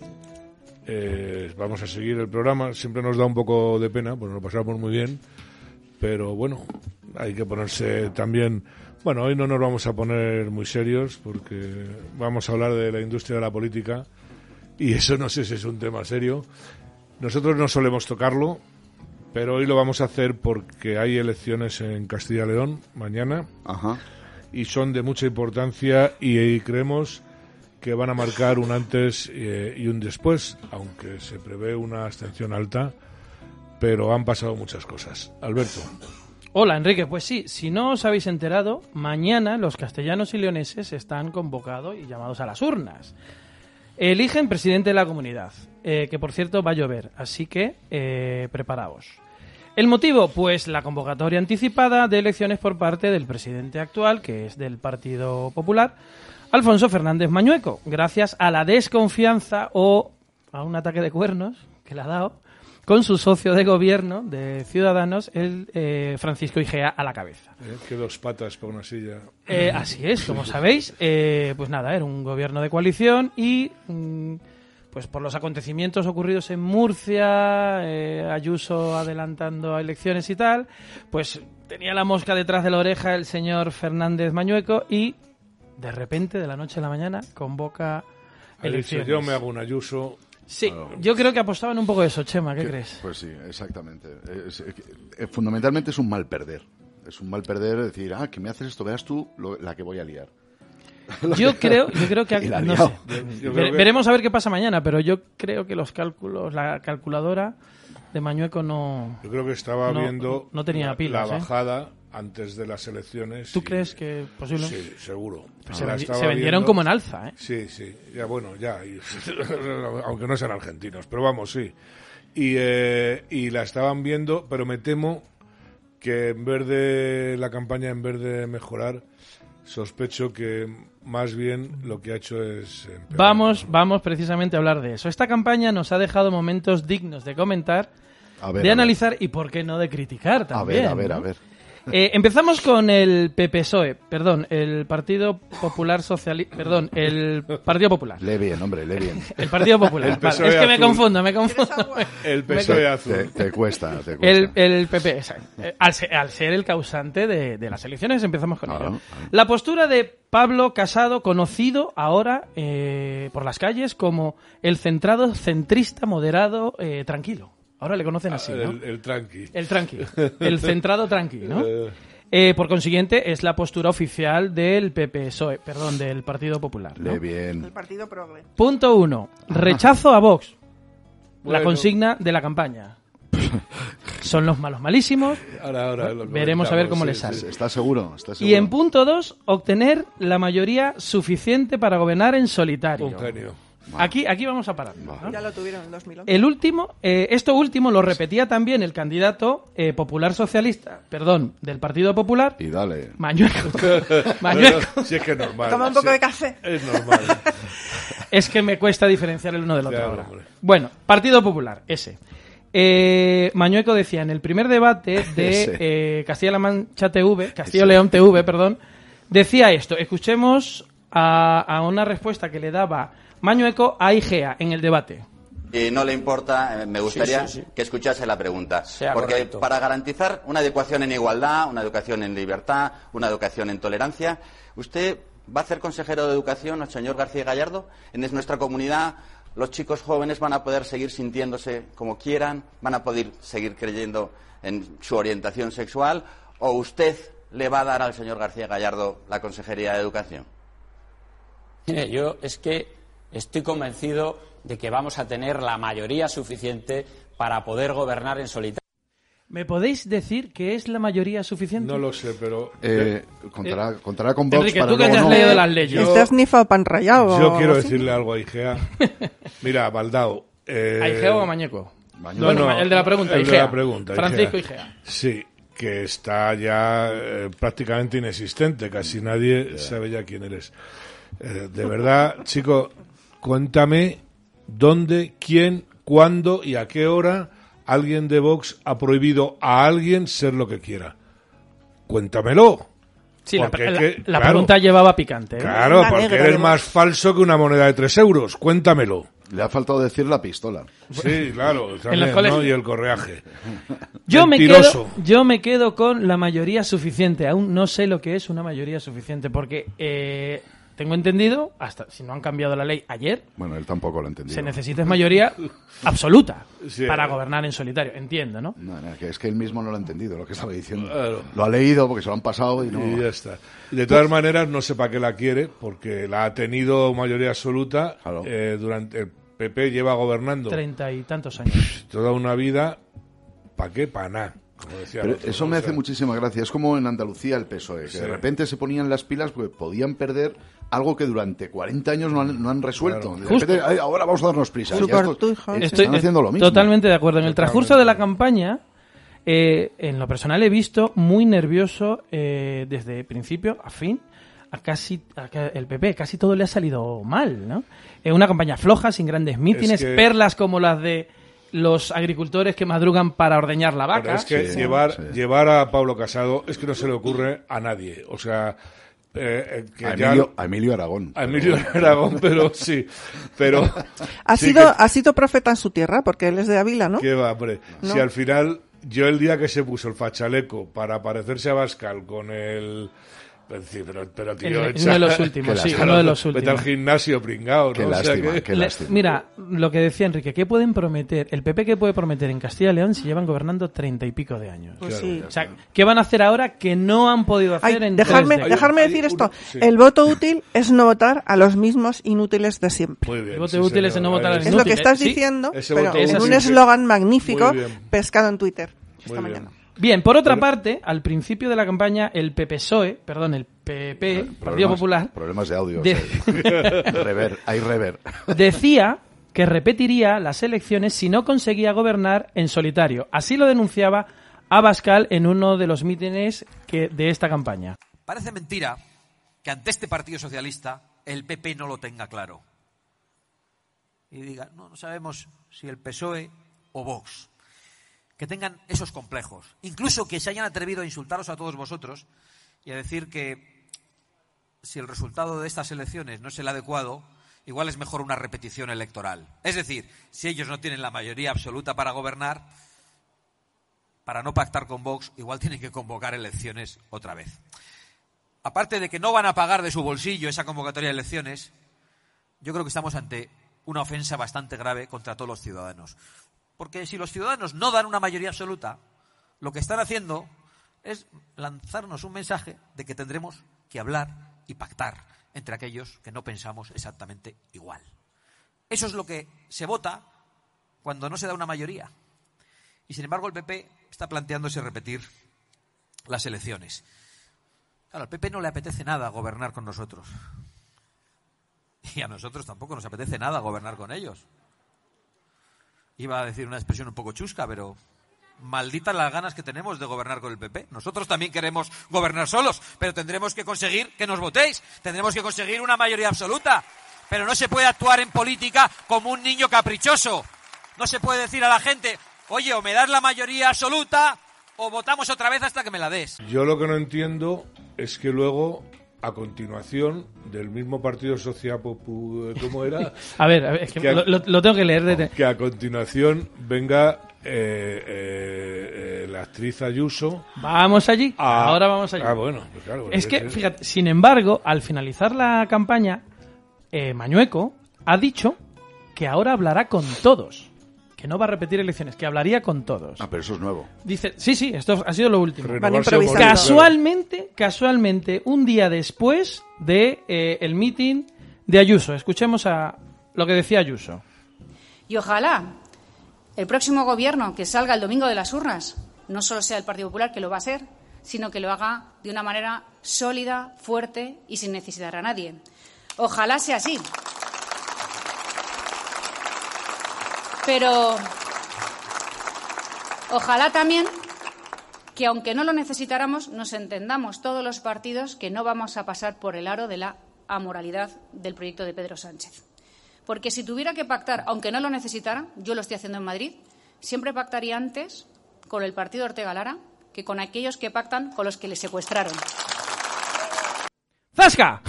eh, vamos a seguir el programa. Siempre nos da un poco de pena, pues nos lo pasamos muy bien. Pero bueno, hay que ponerse también. Bueno, hoy no nos vamos a poner muy serios porque vamos a hablar de la industria de la política y eso no sé si es un tema serio. Nosotros no solemos tocarlo, pero hoy lo vamos a hacer porque hay elecciones en Castilla y León mañana
Ajá.
y son de mucha importancia y, creemos que van a marcar un antes eh, y un después, aunque se prevé una abstención alta, pero han pasado muchas cosas. Alberto.
Hola Enrique, pues sí, si no os habéis enterado, mañana los castellanos y leoneses están convocados y llamados a las urnas. Eligen presidente de la comunidad, eh, que por cierto va a llover, así que eh, preparaos. El motivo, pues la convocatoria anticipada de elecciones por parte del presidente actual, que es del Partido Popular, Alfonso Fernández Mañueco, gracias a la desconfianza o a un ataque de cuernos que le ha dado con su socio de gobierno de Ciudadanos, el eh, Francisco Igea, a la cabeza.
Eh, que dos patas para una silla.
Eh, así es, como sabéis, eh, pues nada, era un gobierno de coalición y mm, pues por los acontecimientos ocurridos en Murcia, eh, Ayuso adelantando a elecciones y tal, pues tenía la mosca detrás de la oreja el señor Fernández Mañueco y de repente, de la noche a la mañana, convoca
Ha dicho,
elecciones.
yo me hago un ayuso.
Sí, yo creo que apostaban un poco de eso, Chema, ¿qué
Que-
crees?
Pues sí, exactamente. Es- es- eh, fundamentalmente es un mal perder. Es un mal perder decir, ah, que me haces esto, veas tú lo- la que voy a liar.
Yo creo, yo creo que
Y la ha
no
liado.
sé.
Yo- yo
Vere-
creo que-
veremos a ver qué pasa mañana, pero yo creo que los cálculos, la calculadora de Mañueco no.
Yo creo que estaba
no-
viendo
no tenía
la,
pilas,
la
¿eh?
bajada antes de las elecciones.
¿Tú
y-
crees que posible?
Sí, seguro.
Pues se vendi- vendieron
viendo.
como en alza, ¿eh?
Sí, sí, ya bueno, ya, y- aunque no sean argentinos, pero vamos, sí. Y, eh, y la estaban viendo, pero me temo que en vez de la campaña, en vez de mejorar, sospecho que más bien lo que ha hecho es... empeorar.
Vamos, vamos precisamente a hablar de eso. Esta campaña nos ha dejado momentos dignos de comentar,
A ver,
de
a
analizar y, por qué no, de criticar
A
también.
ver, a ver,
¿no?
a ver.
Eh, empezamos con el PPSOE, E, perdón, el Partido Popular Socialista, perdón, el Partido Popular.
Lee bien, hombre, lee bien.
El Partido Popular.
El
vale,
PSOE
es que me confundo, me confundo.
El PSOE azul.
te- te cuesta, te cuesta.
El, el PP. Eh, Al ser, al ser el causante de, de las elecciones, empezamos con ello. La postura de Pablo Casado, conocido ahora eh, por las calles como el centrado, centrista, moderado, eh, tranquilo. Ahora le conocen así, ¿no?
El, el tranqui.
El tranqui. El centrado tranqui, ¿no?
Eh,
Eh, por consiguiente, es la postura oficial del PPSOE, E, perdón, del Partido Popular. ¿no?
Bien.
El partido progre.
Punto uno. Rechazo a Vox. La consigna de la campaña. Son los malos malísimos.
ahora, ahora lo
Veremos a ver cómo les sale.
sí.
¿Estás seguro? ¿Estás seguro?
Y en punto dos, obtener la mayoría suficiente para gobernar en solitario.
Un genio.
Aquí, aquí vamos a parar. ¿no?
Ya lo tuvieron en 2011.
El último, eh, esto último lo repetía también el candidato eh, popular socialista, perdón, del Partido Popular,
Y dale.
Mañueco. Mañueco.
Bueno, sí es que es normal.
Toma un poco de café.
Es normal.
Es que me cuesta diferenciar el uno del otro
Claro,
ahora.
hombre.
Bueno, Partido Popular, ese. Eh, Mañueco decía en el primer debate de eh, Castilla-La Mancha TV, Castillo-León TV, perdón, decía esto. Escuchemos a, a una respuesta que le daba Mañueco a IGEA en el debate.
Y no le importa, eh, me gustaría
sí, sí.
que escuchase la pregunta.
Sea
Porque
correcto.
para garantizar una educación en igualdad, una educación en libertad, una educación en tolerancia, ¿usted va a ser consejero de educación al señor García Gallardo? En nuestra comunidad los chicos jóvenes van a poder seguir sintiéndose como quieran, van a poder seguir creyendo en su orientación sexual, o usted le va a dar al señor García Gallardo la consejería de educación.
Mire, yo es que estoy convencido de que vamos a tener la mayoría suficiente para poder gobernar en solitario.
¿Me podéis decir que es la mayoría suficiente?
No lo sé, pero.
Eh, contará, contará con Vox
Enrique,
para
tú que
luego
te has
no.
leído las leyes.
Yo-
¿Este has nifado pan rallado?
Yo quiero decirle algo a Igea. Mira, Baldao. Eh,
¿A Igea o a Mañeco?
Mañueco.
Bueno, el de la pregunta,
el de
Igea.
la pregunta,
Francisco
Igea.
Igea.
Sí, que está ya eh, prácticamente inexistente. Casi nadie sabe ya quién eres. Eh, de verdad, chico, cuéntame dónde, quién, cuándo y a qué hora alguien de Vox ha prohibido a alguien ser lo que quiera. Cuéntamelo.
Sí, la,
Porque
la-
es que,
la
claro,
pregunta llevaba picante. ¿eh?
Claro, porque
negra
eres más falso que una moneda de tres euros. Cuéntamelo.
Le ha faltado decir la pistola.
Sí, claro. Y el correaje.
Yo me, quedo, yo me quedo con la mayoría suficiente. Aún no sé lo que es una mayoría suficiente, porque eh, tengo entendido, hasta si no han cambiado la ley ayer,
Bueno, él tampoco lo ha entendido.
se necesita es mayoría absoluta
Sí.
para gobernar en solitario. Entiendo, ¿no?
No, no, que es que él mismo no lo ha entendido lo que estaba diciendo.
Claro.
Lo ha leído porque se lo han pasado y no.
Y ya está. De todas maneras, no sé para qué la quiere, porque la ha tenido mayoría absoluta
Claro.
eh, durante. El PP lleva gobernando
Treinta y tantos años.
toda una vida. ¿Para qué? Para nada.
Pero eso me hace muchísima gracia. Es como en Andalucía el PSOE, E, que
Sí.
de repente se ponían las pilas porque podían perder algo que durante 40 años no han, no han resuelto.
Claro.
De repente, "Ay, ahora vamos a darnos prisa. Ya estos-
Estoy
están haciendo lo mismo.
totalmente de acuerdo. En el transcurso de la campaña, eh, en lo personal he visto muy nervioso eh, desde principio a fin a casi a el PP casi todo le ha salido mal, ¿no? Eh, una campaña floja, sin grandes mítines,
que-
perlas como las de los agricultores que madrugan para ordeñar la
Pero
vaca.
es que
Sí,
llevar,
sí.
llevar a Pablo Casado es que no se le ocurre a nadie. O sea, eh, eh, que
A
ya-
Emilio, a Emilio Aragón.
a Emilio Aragón, pero sí. Pero.
Ha,
sí
sido,
que-
ha sido profeta en su tierra, porque él es de Ávila, ¿no?
¿Qué va, hombre?
No.
Si al final, yo el día que se puso el fachaleco para parecerse a Bascal con el. Sí, pero, pero, tío,
El-
echa-
uno de los últimos, sí,
lástima.
uno de los
Vete
últimos.
al gimnasio pringao, ¿no?
Qué
O sea
lástima,
que-
qué lástima.
mira, lo que decía Enrique, ¿qué pueden prometer? El PP qué puede prometer en Castilla y León si llevan gobernando treinta y pico de años.
Pues
Claro,
sí.
O sea, ¿qué van a hacer ahora que no han podido hacer
Ay,
en
dejarme,
tres
dejarme decir
hay
esto.
sí.
El voto útil es no votar a los mismos inútiles de siempre.
Muy bien.
El voto
sí,
útil es no votar a los
Es
está.
lo que
inútiles,
estás
sí.
diciendo, pero en un eslogan magnífico pescado en Twitter esta mañana.
Bien.
Por otra parte, al principio de la campaña, el PPSOE, perdón, el PP, Partido Popular,
Problemas de audio.
De-
o sea, rever, hay rever.
decía que repetiría las elecciones si no conseguía gobernar en solitario. Así lo denunciaba Abascal en uno de los mítines que, de esta campaña.
Parece mentira que ante este Partido Socialista el PP no lo tenga claro. Y diga, no, no sabemos si el PSOE o Vox. Que tengan esos complejos. Incluso que se hayan atrevido a insultaros a todos vosotros y a decir que si el resultado de estas elecciones no es el adecuado, igual es mejor una repetición electoral. Es decir, si ellos no tienen la mayoría absoluta para gobernar, para no pactar con Vox, igual tienen que convocar elecciones otra vez. Aparte de que no van a pagar de su bolsillo esa convocatoria de elecciones, yo creo que estamos ante una ofensa bastante grave contra todos los ciudadanos. Porque si los ciudadanos no dan una mayoría absoluta, lo que están haciendo es lanzarnos un mensaje de que tendremos que hablar y pactar entre aquellos que no pensamos exactamente igual. Eso es lo que se vota cuando no se da una mayoría. Y sin embargo el PP está planteándose repetir las elecciones. Claro, al PP no le apetece nada gobernar con nosotros. Y a nosotros tampoco nos apetece nada gobernar con ellos. Iba a decir una expresión un poco chusca, pero malditas las ganas que tenemos de gobernar con el PP. Nosotros también queremos gobernar solos, pero tendremos que conseguir que nos votéis. Tendremos que conseguir una mayoría absoluta. Pero no se puede actuar en política como un niño caprichoso. No se puede decir a la gente, oye, o me das la mayoría absoluta o votamos otra vez hasta que me la des.
Yo lo que no entiendo es que luego, a continuación, del mismo Partido Social Popular, ¿cómo era?
A ver, a ver, es que lo- lo- lo tengo que leer de-
Que a continuación venga eh, eh, eh, la actriz Ayuso.
Vamos allí.
a-
Ahora vamos allí.
Ah, bueno, pues claro.
Es que, fíjate, sin embargo, al finalizar la campaña, eh, Mañueco ha dicho que ahora hablará con todos. Que no va a repetir elecciones, que hablaría con todos.
Ah, pero eso es nuevo.
Dice, sí, sí, esto ha sido lo último.
Renovarse Van
Casualmente, casualmente, un día después de eh, el meeting de Ayuso. Escuchemos a lo que decía Ayuso.
Y ojalá el próximo gobierno que salga el domingo de las urnas no solo sea el Partido Popular, que lo va a ser, sino que lo haga de una manera sólida, fuerte y sin necesitar a nadie. Ojalá sea así. Pero ojalá también que aunque no lo necesitáramos, nos entendamos todos los partidos que no vamos a pasar por el aro de la amoralidad del proyecto de Pedro Sánchez. Porque si tuviera que pactar, aunque no lo necesitara, yo lo estoy haciendo en Madrid, siempre pactaría antes con el partido Ortega Lara que con aquellos que pactan con los que le secuestraron.
¡Zasca!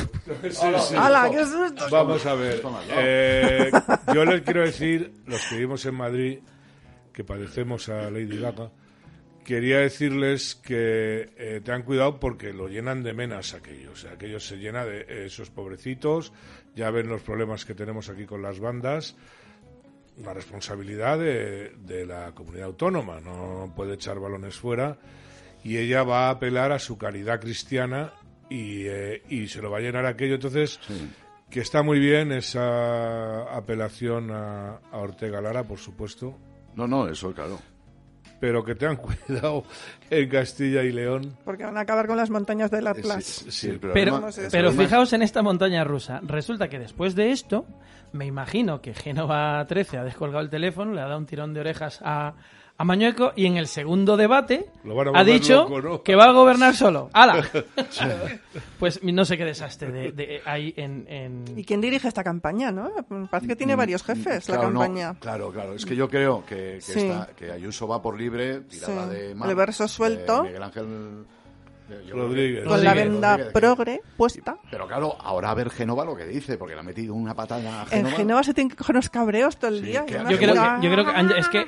Sí, sí.
¡Hala, qué susto!
Vamos a ver. eh, yo les quiero decir, los que vivimos en Madrid, que padecemos a Lady Gaga, quería decirles que eh, tengan cuidado porque lo llenan de menas aquellos. O sea, aquello se llena de esos pobrecitos. Ya ven los problemas que tenemos aquí con las bandas. La responsabilidad de, de la comunidad autónoma. No puede echar balones fuera. Y ella va a apelar a su caridad cristiana y, eh, y se lo va a llenar aquello. Entonces, que está muy bien esa apelación a, a Ortega Lara, por supuesto.
No, no, eso claro.
Pero que tengan cuidado en Castilla y León.
Porque van a acabar con las montañas del Atlas.
sí, el
Pero, pero fijaos en esta montaña rusa. Resulta que después de esto, me imagino que Génova 13 ha descolgado el teléfono, le ha dado un tirón de orejas a, a Mañueco y en el segundo debate
Lo van a
ha dicho
loco, ¿no?
que va a gobernar solo. ¡Hala! pues no sé qué desastre de, de- hay en, en-
¿Y quién dirige esta campaña, no? Parece que tiene
Mm,
varios jefes la
claro, no,
campaña.
claro, claro. Es que yo creo que, que,
Sí.
está- que Ayuso va por libre, tirada
Sí.
de
El
mar,
verso
de
suelto.
Miguel Ángel eh, yo
Rodríguez.
Con la venda
Rodríguez,
progre puesta.
Pero claro, ahora a ver Genova lo que dice, porque le ha metido una patada a
En
Genova.
Genova se tienen que coger unos cabreos todo el día. y
que-
Yo creo, que, yo creo que es que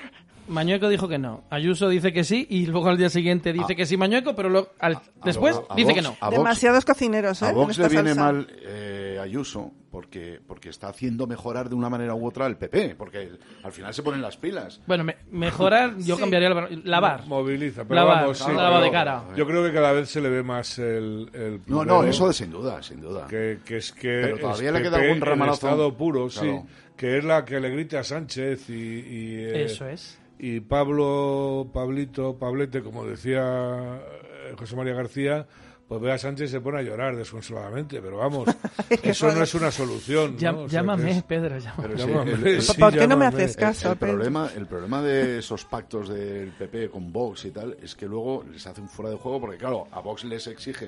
Mañueco dijo que no. Ayuso dice que sí y luego al día siguiente dice
A-
que sí Mañueco, pero lo- al- después
a
dice
Vox-
que no.
a Vox-
Demasiados cocineros, ¿eh?
A Vox le viene
salsa.
mal eh, Ayuso porque, porque está haciendo mejorar de una manera u otra el PP, porque al final se ponen las pilas.
Bueno, me- mejorar, yo
Sí.
cambiaría la- lavar.
Moviliza, pero
Lavar,
vamos, sí,
de cara.
Yo creo que cada vez se le ve más el. el
No, no, eso de sin duda, sin duda.
Que, que es que.
Pero todavía
es
le queda
PP
algún ramalazo.
estado puro,
Claro.
sí. Que es la que le grite a Sánchez y. y, eh,
Eso es.
Y Pablo, Pablito, Pablete, como decía eh, José María García, pues ve a Sánchez y se pone a llorar desconsoladamente. Pero vamos, eso no es una solución. ¿no?
Llam-
O sea,
llámame,
es-
Pedro, llámame.
Pero sí,
Llámame,
el- el-
sí,
¿Por qué no me haces caso,
el
Pedro?
problema, el problema de esos pactos del PP con Vox y tal es que luego les hacen fuera de juego porque, claro, a Vox les exige.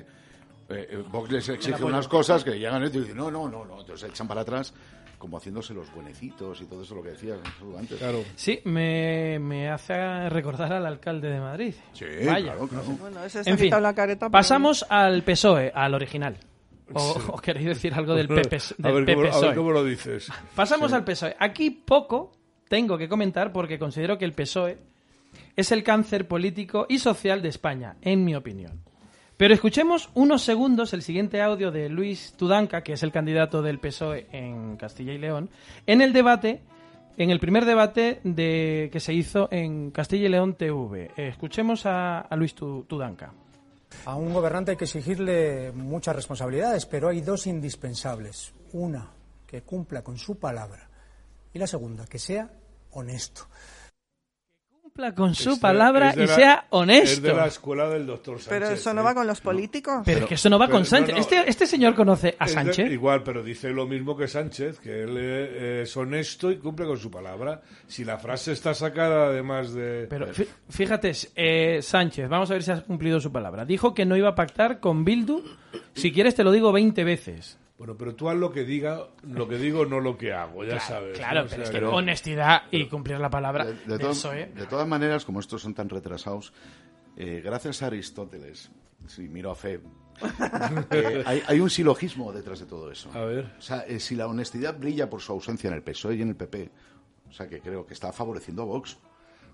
eh, eh, Vox les exige unas cosas que llegan esto y dicen, no, no, no, no, entonces echan para atrás como haciéndose los buenecitos y todo eso lo que decías antes.
Claro.
Sí, me, me hace recordar al alcalde de Madrid.
Sí,
Vaya.
claro, claro.
Bueno, ese se
En fin,
quitado la careta. pero-
pasamos al PSOE, E, al original. O,
Sí.
o queréis decir algo del PP,
a,
del
ver cómo, a ver cómo lo dices.
Pasamos
Sí.
al PSOE. E. Aquí poco tengo que comentar porque considero que el PSOE E es el cáncer político y social de España, en mi opinión. Pero escuchemos unos segundos el siguiente audio de Luis Tudanca, que es el candidato del PSOE en Castilla y León, en el debate en el primer debate de, que se hizo en Castilla y León TV. Escuchemos a, a Luis Tu- Tudanca.
A un gobernante hay que exigirle muchas responsabilidades, pero hay dos indispensables. Una, que cumpla con su palabra. Y la segunda, que sea honesto.
Cumpla con su palabra y
la-
sea
Es de
honesto.
la escuela del doctor Sánchez.
Pero eso no
¿eh?
va con los políticos.
Pero es que eso no va
pero
con Sánchez.
no, no.
Este, este señor conoce a
Es de-
Sánchez.
igual, pero dice lo mismo que Sánchez, que él eh, es honesto y cumple con su palabra. Si la frase está sacada además de...
Pero fí- fíjate, eh, Sánchez, vamos a ver si has cumplido su palabra. Dijo que no iba a pactar con Bildu. Si quieres te lo digo 20 veces.
Bueno, pero tú haz lo que diga, lo que digo, no lo que hago, ya sabes.
Claro,
¿no? O
pero
sea,
es que honestidad y cumplir la palabra
De,
del
todas-
PSOE.
de todas maneras, como estos son tan retrasados, eh, gracias a Aristóteles, si miro a Fe, eh, hay, hay un silogismo detrás de todo eso.
A ver.
O sea, eh, si la honestidad brilla por su ausencia en el PSOE y en el PP, o sea, que creo que está favoreciendo a Vox.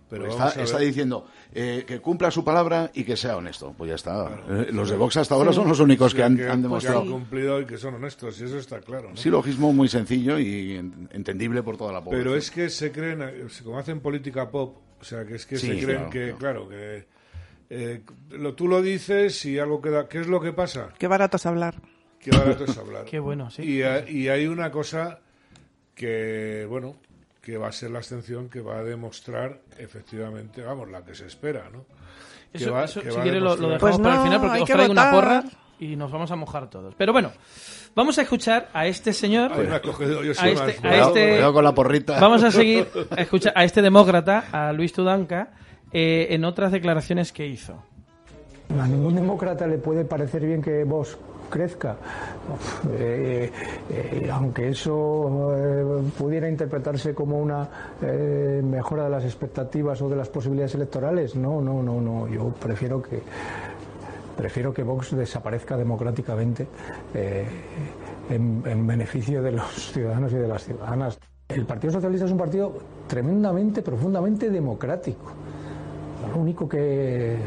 Pero
está,
a
diciendo eh, que cumpla su palabra y que sea honesto. Pues ya está. Eh, los de Vox hasta ahora son los únicos que han,
que,
han
que han
demostrado.
cumplido y que son honestos, y eso está claro. ¿no?
Silogismo muy sencillo y en- entendible por toda la población.
Pero es que se creen, eh, como hacen política pop, o sea, que es que
Sí,
se creen
claro,
que, claro, que eh, lo, tú lo dices y algo queda. ¿Qué es lo que pasa?
Qué barato es hablar.
Qué barato es hablar.
Qué bueno, sí.
Y, ha- y hay una cosa que, bueno, que va a ser la abstención que va a demostrar efectivamente, vamos, la que se espera, ¿no? Que va-
eso,
que
si quiere lo, dejamos
Pues
para el final porque os traigo una porra y nos vamos a mojar todos. Pero bueno, vamos a escuchar a este señor.
Ay, me ha cogido yo
a
soy
este,
más
a este-
cuidado con la porrita.
Vamos a seguir a escuchar a este demócrata, a Luis Tudanca, eh, en otras declaraciones que hizo.
A ningún demócrata le puede parecer bien que Vox crezca, Eh, eh, aunque eso eh, pudiera interpretarse como una mejora de las expectativas o de las posibilidades electorales. No, no, no, no. Yo prefiero que prefiero que Vox desaparezca democráticamente en, en beneficio de los ciudadanos y de las ciudadanas. El Partido Socialista es un partido tremendamente, profundamente democrático. Lo único que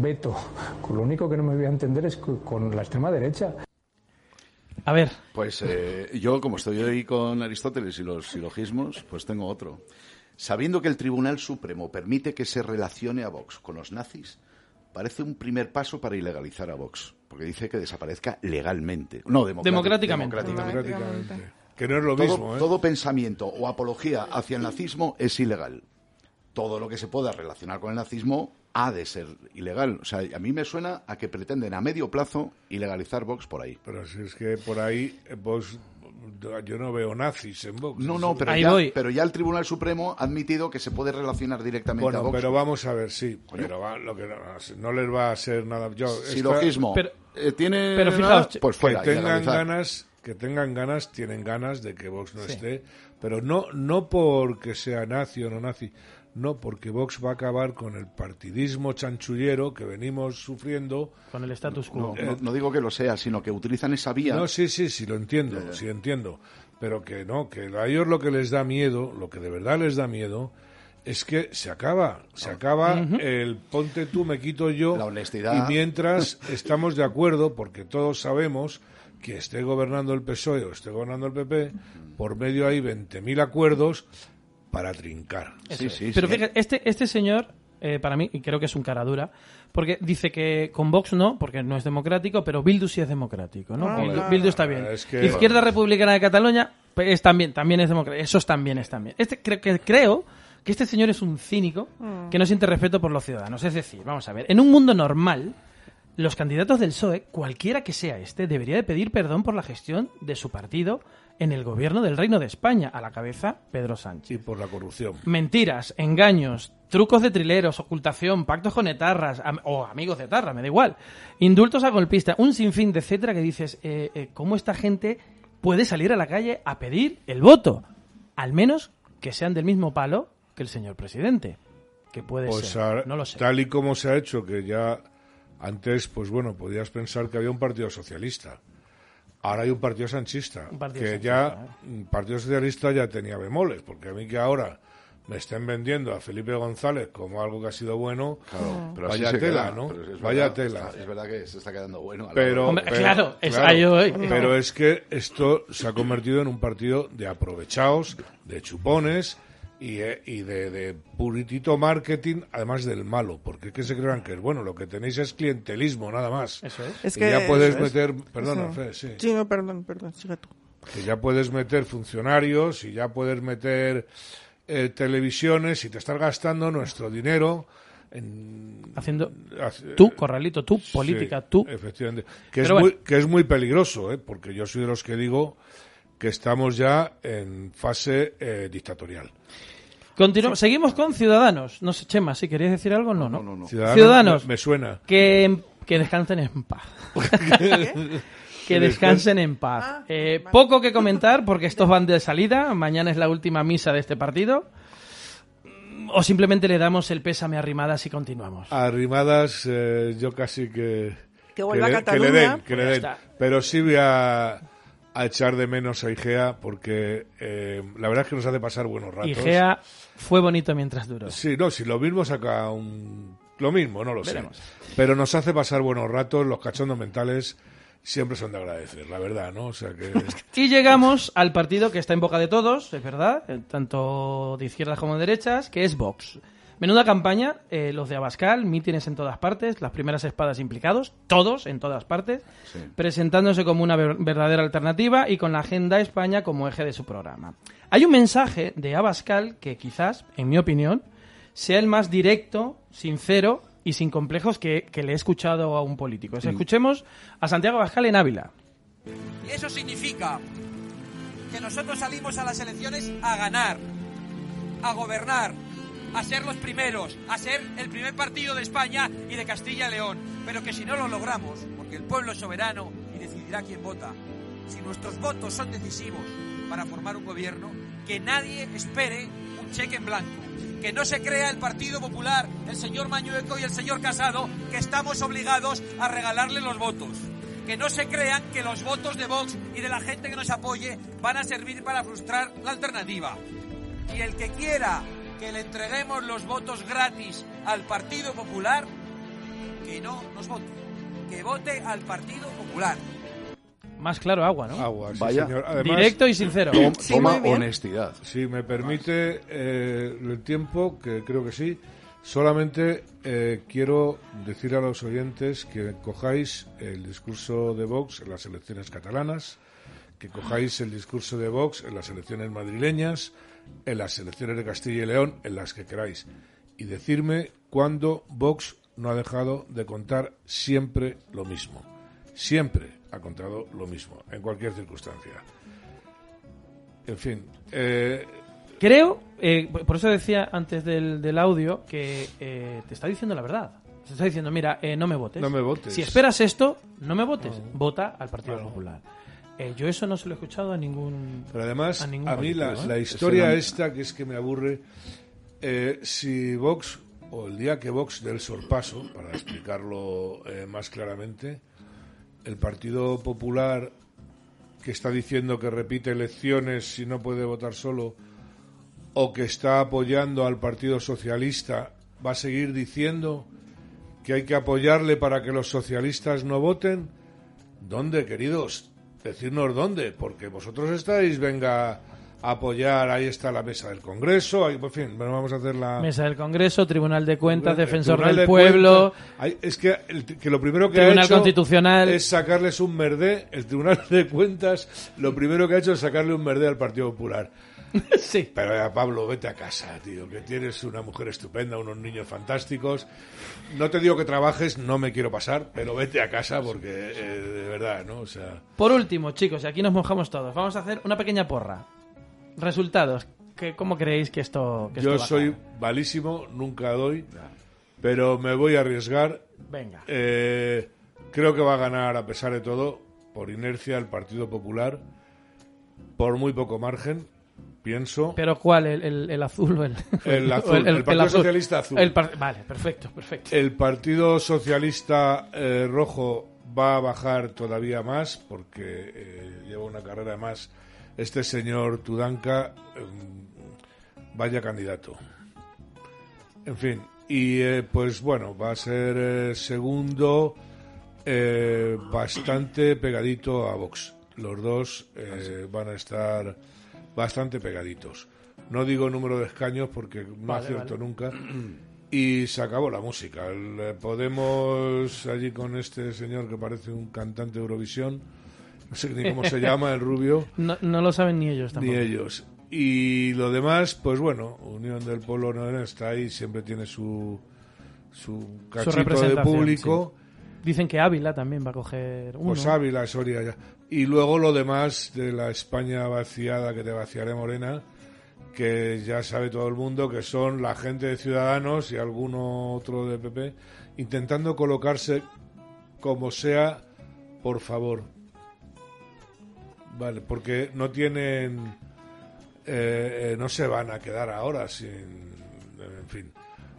veto, con lo único que no me voy a entender es co- con la extrema derecha.
A ver,
Pues eh, yo, como estoy hoy con Aristóteles y los silogismos, pues tengo otro. Sabiendo que el Tribunal Supremo permite que se relacione a Vox con los nazis, parece un primer paso para ilegalizar a Vox, porque dice que desaparezca legalmente. No, democráti-
Democráticamente.
democráticamente. Que no es lo
todo,
mismo, ¿eh?
todo pensamiento o apología hacia el nazismo es ilegal. Todo lo que se pueda relacionar con el nazismo ha de ser ilegal. O sea, a mí me suena a que pretenden a medio plazo ilegalizar Vox por ahí.
Pero si es que por ahí eh, Vox, yo no veo nazis en Vox.
No, no, pero
Ahí
ya,
voy.
pero ya el Tribunal Supremo ha admitido que se puede relacionar directamente a
Bueno,
Vox.
pero vamos a ver, sí. Pero va- lo que no, no les va a ser nada. Yo, esta-
Silogismo.
Pero-
Eh, ¿Tiene
pero
nada?
fijaos,
pues
que
fuera,
tengan
ilegalizar.
ganas, que tengan ganas, tienen ganas de que Vox no esté, pero no, no porque sea nazi o no nazi, no porque Vox va a acabar con el partidismo chanchullero que venimos sufriendo.
con el status quo.
no- no digo que lo sea, sino que utilizan esa vía.
No, sí, sí, sí, lo entiendo, sí entiendo, pero que no, que a ellos lo que les da miedo, lo que de verdad les da miedo, es que se acaba, se acaba el ponte tú, me quito yo,
La honestidad.
y mientras estamos de acuerdo, porque todos sabemos que esté gobernando el PSOE o esté gobernando el PP, por medio hay 20.000 acuerdos para trincar.
Sí, sí,
Pero
sí.
fíjate, este, este señor, eh, para mí, y creo que es un cara dura, porque dice que con Vox no, porque no es democrático, pero Bildu sí es democrático, ¿no?
Ah,
Bildu, está bien.
Es que-
Izquierda Republicana de Cataluña pues, es también, también es democrático. Esos también están bien. Este, creo, que, creo que este señor es un cínico
Mm.
que no siente respeto por los ciudadanos. Es decir, vamos a ver, en un mundo normal, los candidatos del PSOE, cualquiera que sea este, debería de pedir perdón por la gestión de su partido en el gobierno del Reino de España, a la cabeza Pedro Sánchez.
Y por la corrupción.
Mentiras, engaños, trucos de trileros, ocultación, pactos con etarras am- o amigos de etarra, me da igual. Indultos a golpista, un sinfín de etcétera que dices, eh, eh, ¿cómo esta gente puede salir a la calle a pedir el voto? Al menos que sean del mismo palo que el señor presidente. Que puede
Pues
ser. no lo sé.
tal y como se ha hecho, que ya antes, pues bueno, podías pensar que había un partido socialista. Ahora hay un partido sanchista.
Un partido
que
sanchista,
ya, un partido socialista ya tenía bemoles, porque a mí que ahora me estén vendiendo a Felipe González como algo que ha sido bueno,
Pero
vaya tela,
queda,
¿no?
pero es
vaya
verdad,
tela.
está- es verdad que se está quedando bueno. a
Pero,
hora.
Hombre,
pero-
claro, es ahí voy.
pero es que esto se ha convertido en un partido de aprovechados, de chupones y, eh, y de, de puritito marketing, además del malo, porque es que se crean que es bueno, lo que tenéis es clientelismo, nada más.
Eso es.
Es
Y
que
ya puedes
es.
meter, perdona,
Sí.
Sí.
Sí, no, perdón, perdón, sigue tú.
que ya puedes meter funcionarios y ya puedes meter eh, televisiones y te estás gastando nuestro dinero en
Haciendo
hace-
tú, Corralito, tú,
Sí,
política, tú.
efectivamente que es muy que es muy peligroso ¿eh? porque yo soy de los que digo que estamos ya en fase eh, dictatorial
Continuamos. Seguimos con Ciudadanos. No sé, Chema, si querías decir algo, no, no.
Ciudadanos
Ciudadanos.
me- me suena.
Que, que descansen en paz. que descansen en paz. Eh, poco que comentar porque estos van de salida. Mañana es la última misa de este partido. O simplemente le damos el pésame a Arrimadas y continuamos.
arrimadas eh, yo casi que
Que vuelva
le,
a
que le
Cataluña.
den que le
Pues
den pero sí voy a, a echar de menos a Igea porque eh, la verdad es que nos hace pasar buenos ratos
Y Gea fue bonito mientras duró.
Sí, no, si lo mismo saca un... Lo mismo, no lo
Veremos.
sé. Pero nos hace pasar buenos ratos, los cachondos mentales siempre son de agradecer, la verdad, ¿no? O sea que...
Y llegamos al partido que está en boca de todos, es verdad, tanto de izquierdas como de derechas, que es Vox. Menuda campaña, eh, los de Abascal, mítines en todas partes, las primeras espadas implicados, todos en todas partes, presentándose como una ver- verdadera alternativa y con la agenda España como eje de su programa. Hay un mensaje de Abascal que quizás, en mi opinión, sea el más directo, sincero y sin complejos que, que le he escuchado a un político. Escuchemos a Santiago Abascal en Ávila.
Y eso significa que nosotros salimos a las elecciones a ganar, a gobernar, a ser los primeros, a ser el primer partido de España y de Castilla y León. Pero que si no lo logramos, porque el pueblo es soberano y decidirá quién vota, si nuestros votos son decisivos para formar un gobierno, que nadie espere un cheque en blanco. Que no se crea el Partido Popular, el señor Mañueco y el señor Casado, que estamos obligados a regalarle los votos que no se crean que los votos de Vox y de la gente que nos apoye van a servir para frustrar la alternativa. Y el que quiera que le entreguemos los votos gratis al Partido Popular, que no nos vote, que vote al Partido Popular.
Más claro agua, ¿no?
Agua, sí,
Vaya.
señor. Además,
Directo y sincero.
Sí,
toma honestidad.
Si me permite eh, el tiempo, que creo que sí, solamente eh, quiero decir a los oyentes que cojáis el discurso de Vox en las elecciones catalanas, que cojáis el discurso de Vox en las elecciones madrileñas, en las elecciones de Castilla y León, en las que queráis, y decirme cuándo Vox no ha dejado de contar siempre lo mismo. Siempre ha contado lo mismo, en cualquier circunstancia. En fin, eh,
Creo, eh, por eso decía antes del, del audio, que eh, te está diciendo la verdad. Te está diciendo, mira, eh, no me votes.
No me votes.
Si esperas esto, no me votes. Vota al Partido Popular. Eh, yo eso no se lo he escuchado a ningún.
Pero además,
a, ningún
a mí la,
político, ¿eh?
la historia esta, que es que me aburre, eh, si Vox, o el día que Vox dé el sorpaso, para explicarlo eh, más claramente, el Partido Popular, que está diciendo que repite elecciones si no puede votar solo, o que está apoyando al Partido Socialista, va a seguir diciendo que hay que apoyarle para que los socialistas no voten. ¿Dónde, queridos? Decirnos dónde, porque vosotros estáis, venga, a apoyar, ahí está la mesa del Congreso, ahí, en fin, bueno, vamos a hacer la...
Mesa del Congreso, Tribunal de Cuentas, Defensor
Tribunal
del
de
Pueblo.
Cuentas. Hay- es que, el- que lo primero que
Tribunal
ha hecho
Constitucional.
es sacarles un merdé. El Tribunal de Cuentas lo primero que ha hecho es sacarle un merdé al Partido Popular.
sí.
Pero ya, Pablo, vete a casa, tío, que tienes una mujer estupenda, unos niños fantásticos. No te digo que trabajes, no me quiero pasar, pero vete a casa porque, eh, de verdad, ¿no? O sea...
Por último, chicos, y aquí nos mojamos todos. Vamos a hacer una pequeña porra. Resultados. ¿Qué, ¿Cómo creéis que esto, que
Yo
esto va a
soy malísimo, nunca doy, pero me voy a arriesgar.
Venga.
Eh, creo que va a ganar, a pesar de todo, por inercia, el Partido Popular, por muy poco margen, pienso.
¿Pero cuál? ¿El, el- el azul o el...?
El azul, el Partido
azul?
Socialista azul.
El par- Vale, perfecto, perfecto.
El Partido Socialista eh, Rojo va a bajar todavía más porque eh, lleva una carrera más. Este señor Tudanca, eh, vaya candidato. En fin, y eh, pues bueno, va a ser eh, segundo eh, bastante pegadito a Vox. Los dos eh, van a estar bastante pegaditos. No digo número de escaños porque no
Vale,
acierto
vale.
nunca. Y se acabó la música. El, eh, Podemos allí con este señor que parece un cantante de Eurovisión, no sé ni cómo se llama, el rubio.
No, no lo saben ni ellos tampoco.
Ni ellos. Y lo demás, pues bueno, Unión del Pueblo no está ahí, siempre tiene su, su
Su
cachito de público.
sí. Dicen que Ávila también va a coger uno.
Pues Ávila, Soria ya. Y luego lo demás de la España vaciada que te vaciaré Morena, que ya sabe todo el mundo que son la gente de Ciudadanos y alguno otro de PP, intentando colocarse como sea, por favor. Vale, porque no tienen. eh, eh, no se van a quedar ahora sin. En fin,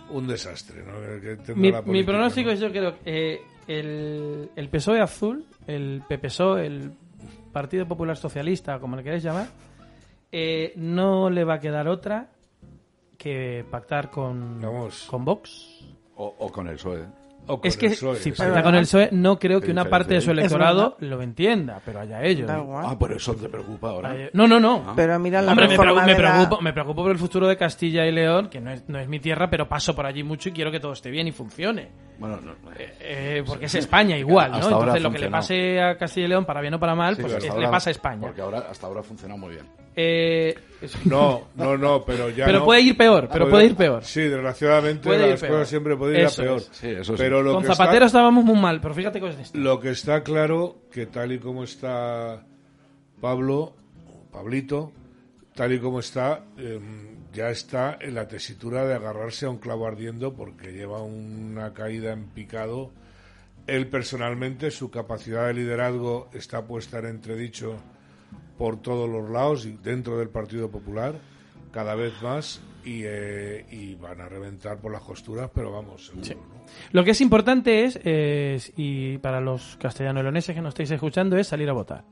un desastre. ¿no? Que
Mi,
la
mi
política,
pronóstico
¿no?
es yo creo que eh, el, el PSOE azul, el PPSOE, el Partido Popular Socialista, como le queréis llamar, eh, no le va a quedar otra que pactar con, con Vox.
O, o con el PSOE.
Es que si pacta con el PSOE, no creo que una parte de su electorado lo entienda, pero allá ellos.
Da igual.
Ah, por eso te preocupa ahora.
No, no, no.
Pero mira la
Hombre, me, preocupo, me, preocupo, me preocupo por el futuro de Castilla y León, que no es, no es mi tierra, pero paso por allí mucho y quiero que todo esté bien y funcione.
Bueno, no,
Eh, porque es España igual, ¿no? Entonces lo que le pase a Castilla y León, para bien o para mal,
Sí,
pues le pasa a España.
Porque ahora, hasta ahora ha funcionado muy bien.
Eh,
No, no, no, pero ya
Pero
no.
puede ir peor, pero puede ir peor.
Sí, desgraciadamente
Puede
las cosas siempre pueden ir a peor.
es.
Sí, eso sí.
Pero lo
Con
que está-
Zapatero estábamos muy mal, pero fíjate cosas de esto.
Lo que está claro que tal y como está Pablo, Pablito, tal y como está, eh, ya está en la tesitura de agarrarse a un clavo ardiendo porque lleva una caída en picado. Él personalmente, su capacidad de liderazgo está puesta en entredicho por todos los lados y dentro del Partido Popular, cada vez más, y, eh, y van a reventar por las costuras, pero vamos, seguro, ¿no?
Lo que es importante es, es, y para los castellano-leoneses que nos estáis escuchando, es salir a votar.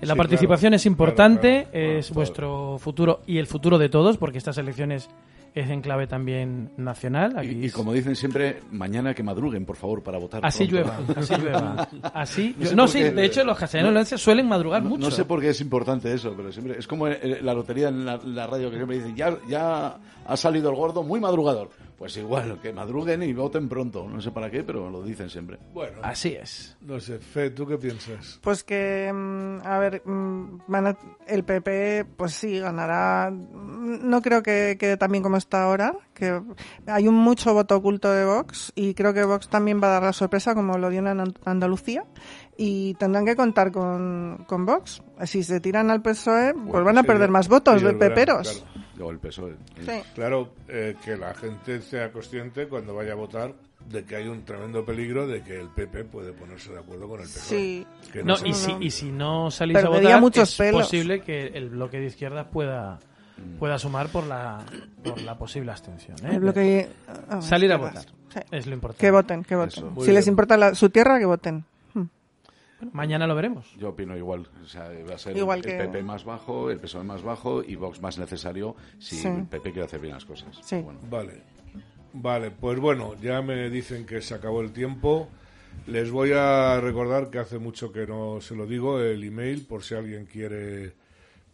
La
Sí,
participación
claro,
es importante,
claro, claro.
es vuestro futuro y el futuro de todos, porque estas elecciones es en clave también nacional. Aquí
Y, y como dicen siempre, mañana que madruguen, por favor, para votar.
Así
pronto.
llueva, así llueva. Así,
No sé
no, sí,
qué-
de hecho los castellano-leoneses suelen madrugar
no,
mucho.
No sé por qué es importante eso, pero siempre es como eh, la lotería en la, la radio que siempre dicen, ya, ya ha salido el gordo muy madrugador. Pues igual, que madruguen y voten pronto. No sé para qué, pero lo dicen siempre.
Bueno,
Así es.
no sé, Fe, ¿tú qué piensas?
Pues que, mm, a ver, mm, el PP, pues sí, ganará. Mm, No creo que quede tan bien como está ahora, que hay un mucho voto oculto de Vox y creo que Vox también va a dar la sorpresa como lo dio en An- Andalucía y tendrán que contar con, con Vox. Si se tiran al PSOE, pues van a
Sí,
perder más votos de
verán,
peperos.
claro.
O el PSOE.
Sí.
Claro, eh, que la gente sea consciente cuando vaya a votar de que hay un tremendo peligro de que el PP puede ponerse de acuerdo con el PSOE.
Sí.
Que
No, y, si, y si no salís a votar, es
pelos.
posible que el bloque de izquierdas pueda pueda sumar por la por la posible abstención. ¿eh?
El bloque- ah,
Salir a votar.
Sí.
es lo importante.
Que voten, que voten.
Eso. Muy
Si les
bien.
importa la- su tierra, que voten. Hmm.
Bueno, mañana lo veremos.
Yo opino igual. O sea, va a ser
Igual
el
que-
PP más bajo, el PSOE más bajo y Vox más necesario si
Sí.
el PP quiere hacer bien las cosas.
Sí.
Bueno.
Vale. Vale, pues bueno, ya me dicen que se acabó el tiempo. Les voy a recordar que hace mucho que no se lo digo, el email, por si alguien quiere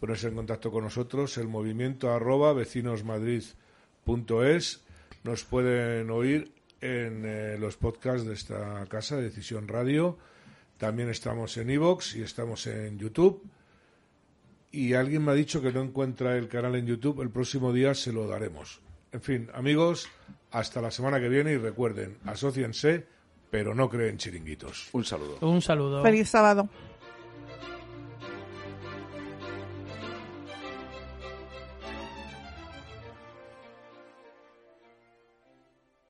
ponerse en contacto con nosotros, el movimiento arroba vecinosmadrid.es. Nos pueden oír en eh, los podcasts de esta casa, Decisión Radio. También estamos en iVoox y estamos en YouTube. Y alguien me ha dicho que no encuentra el canal en YouTube. El próximo día se lo daremos. En fin, amigos, hasta la semana que viene y recuerden, asóciense, pero no creen chiringuitos.
Un saludo.
Un saludo.
Feliz sábado.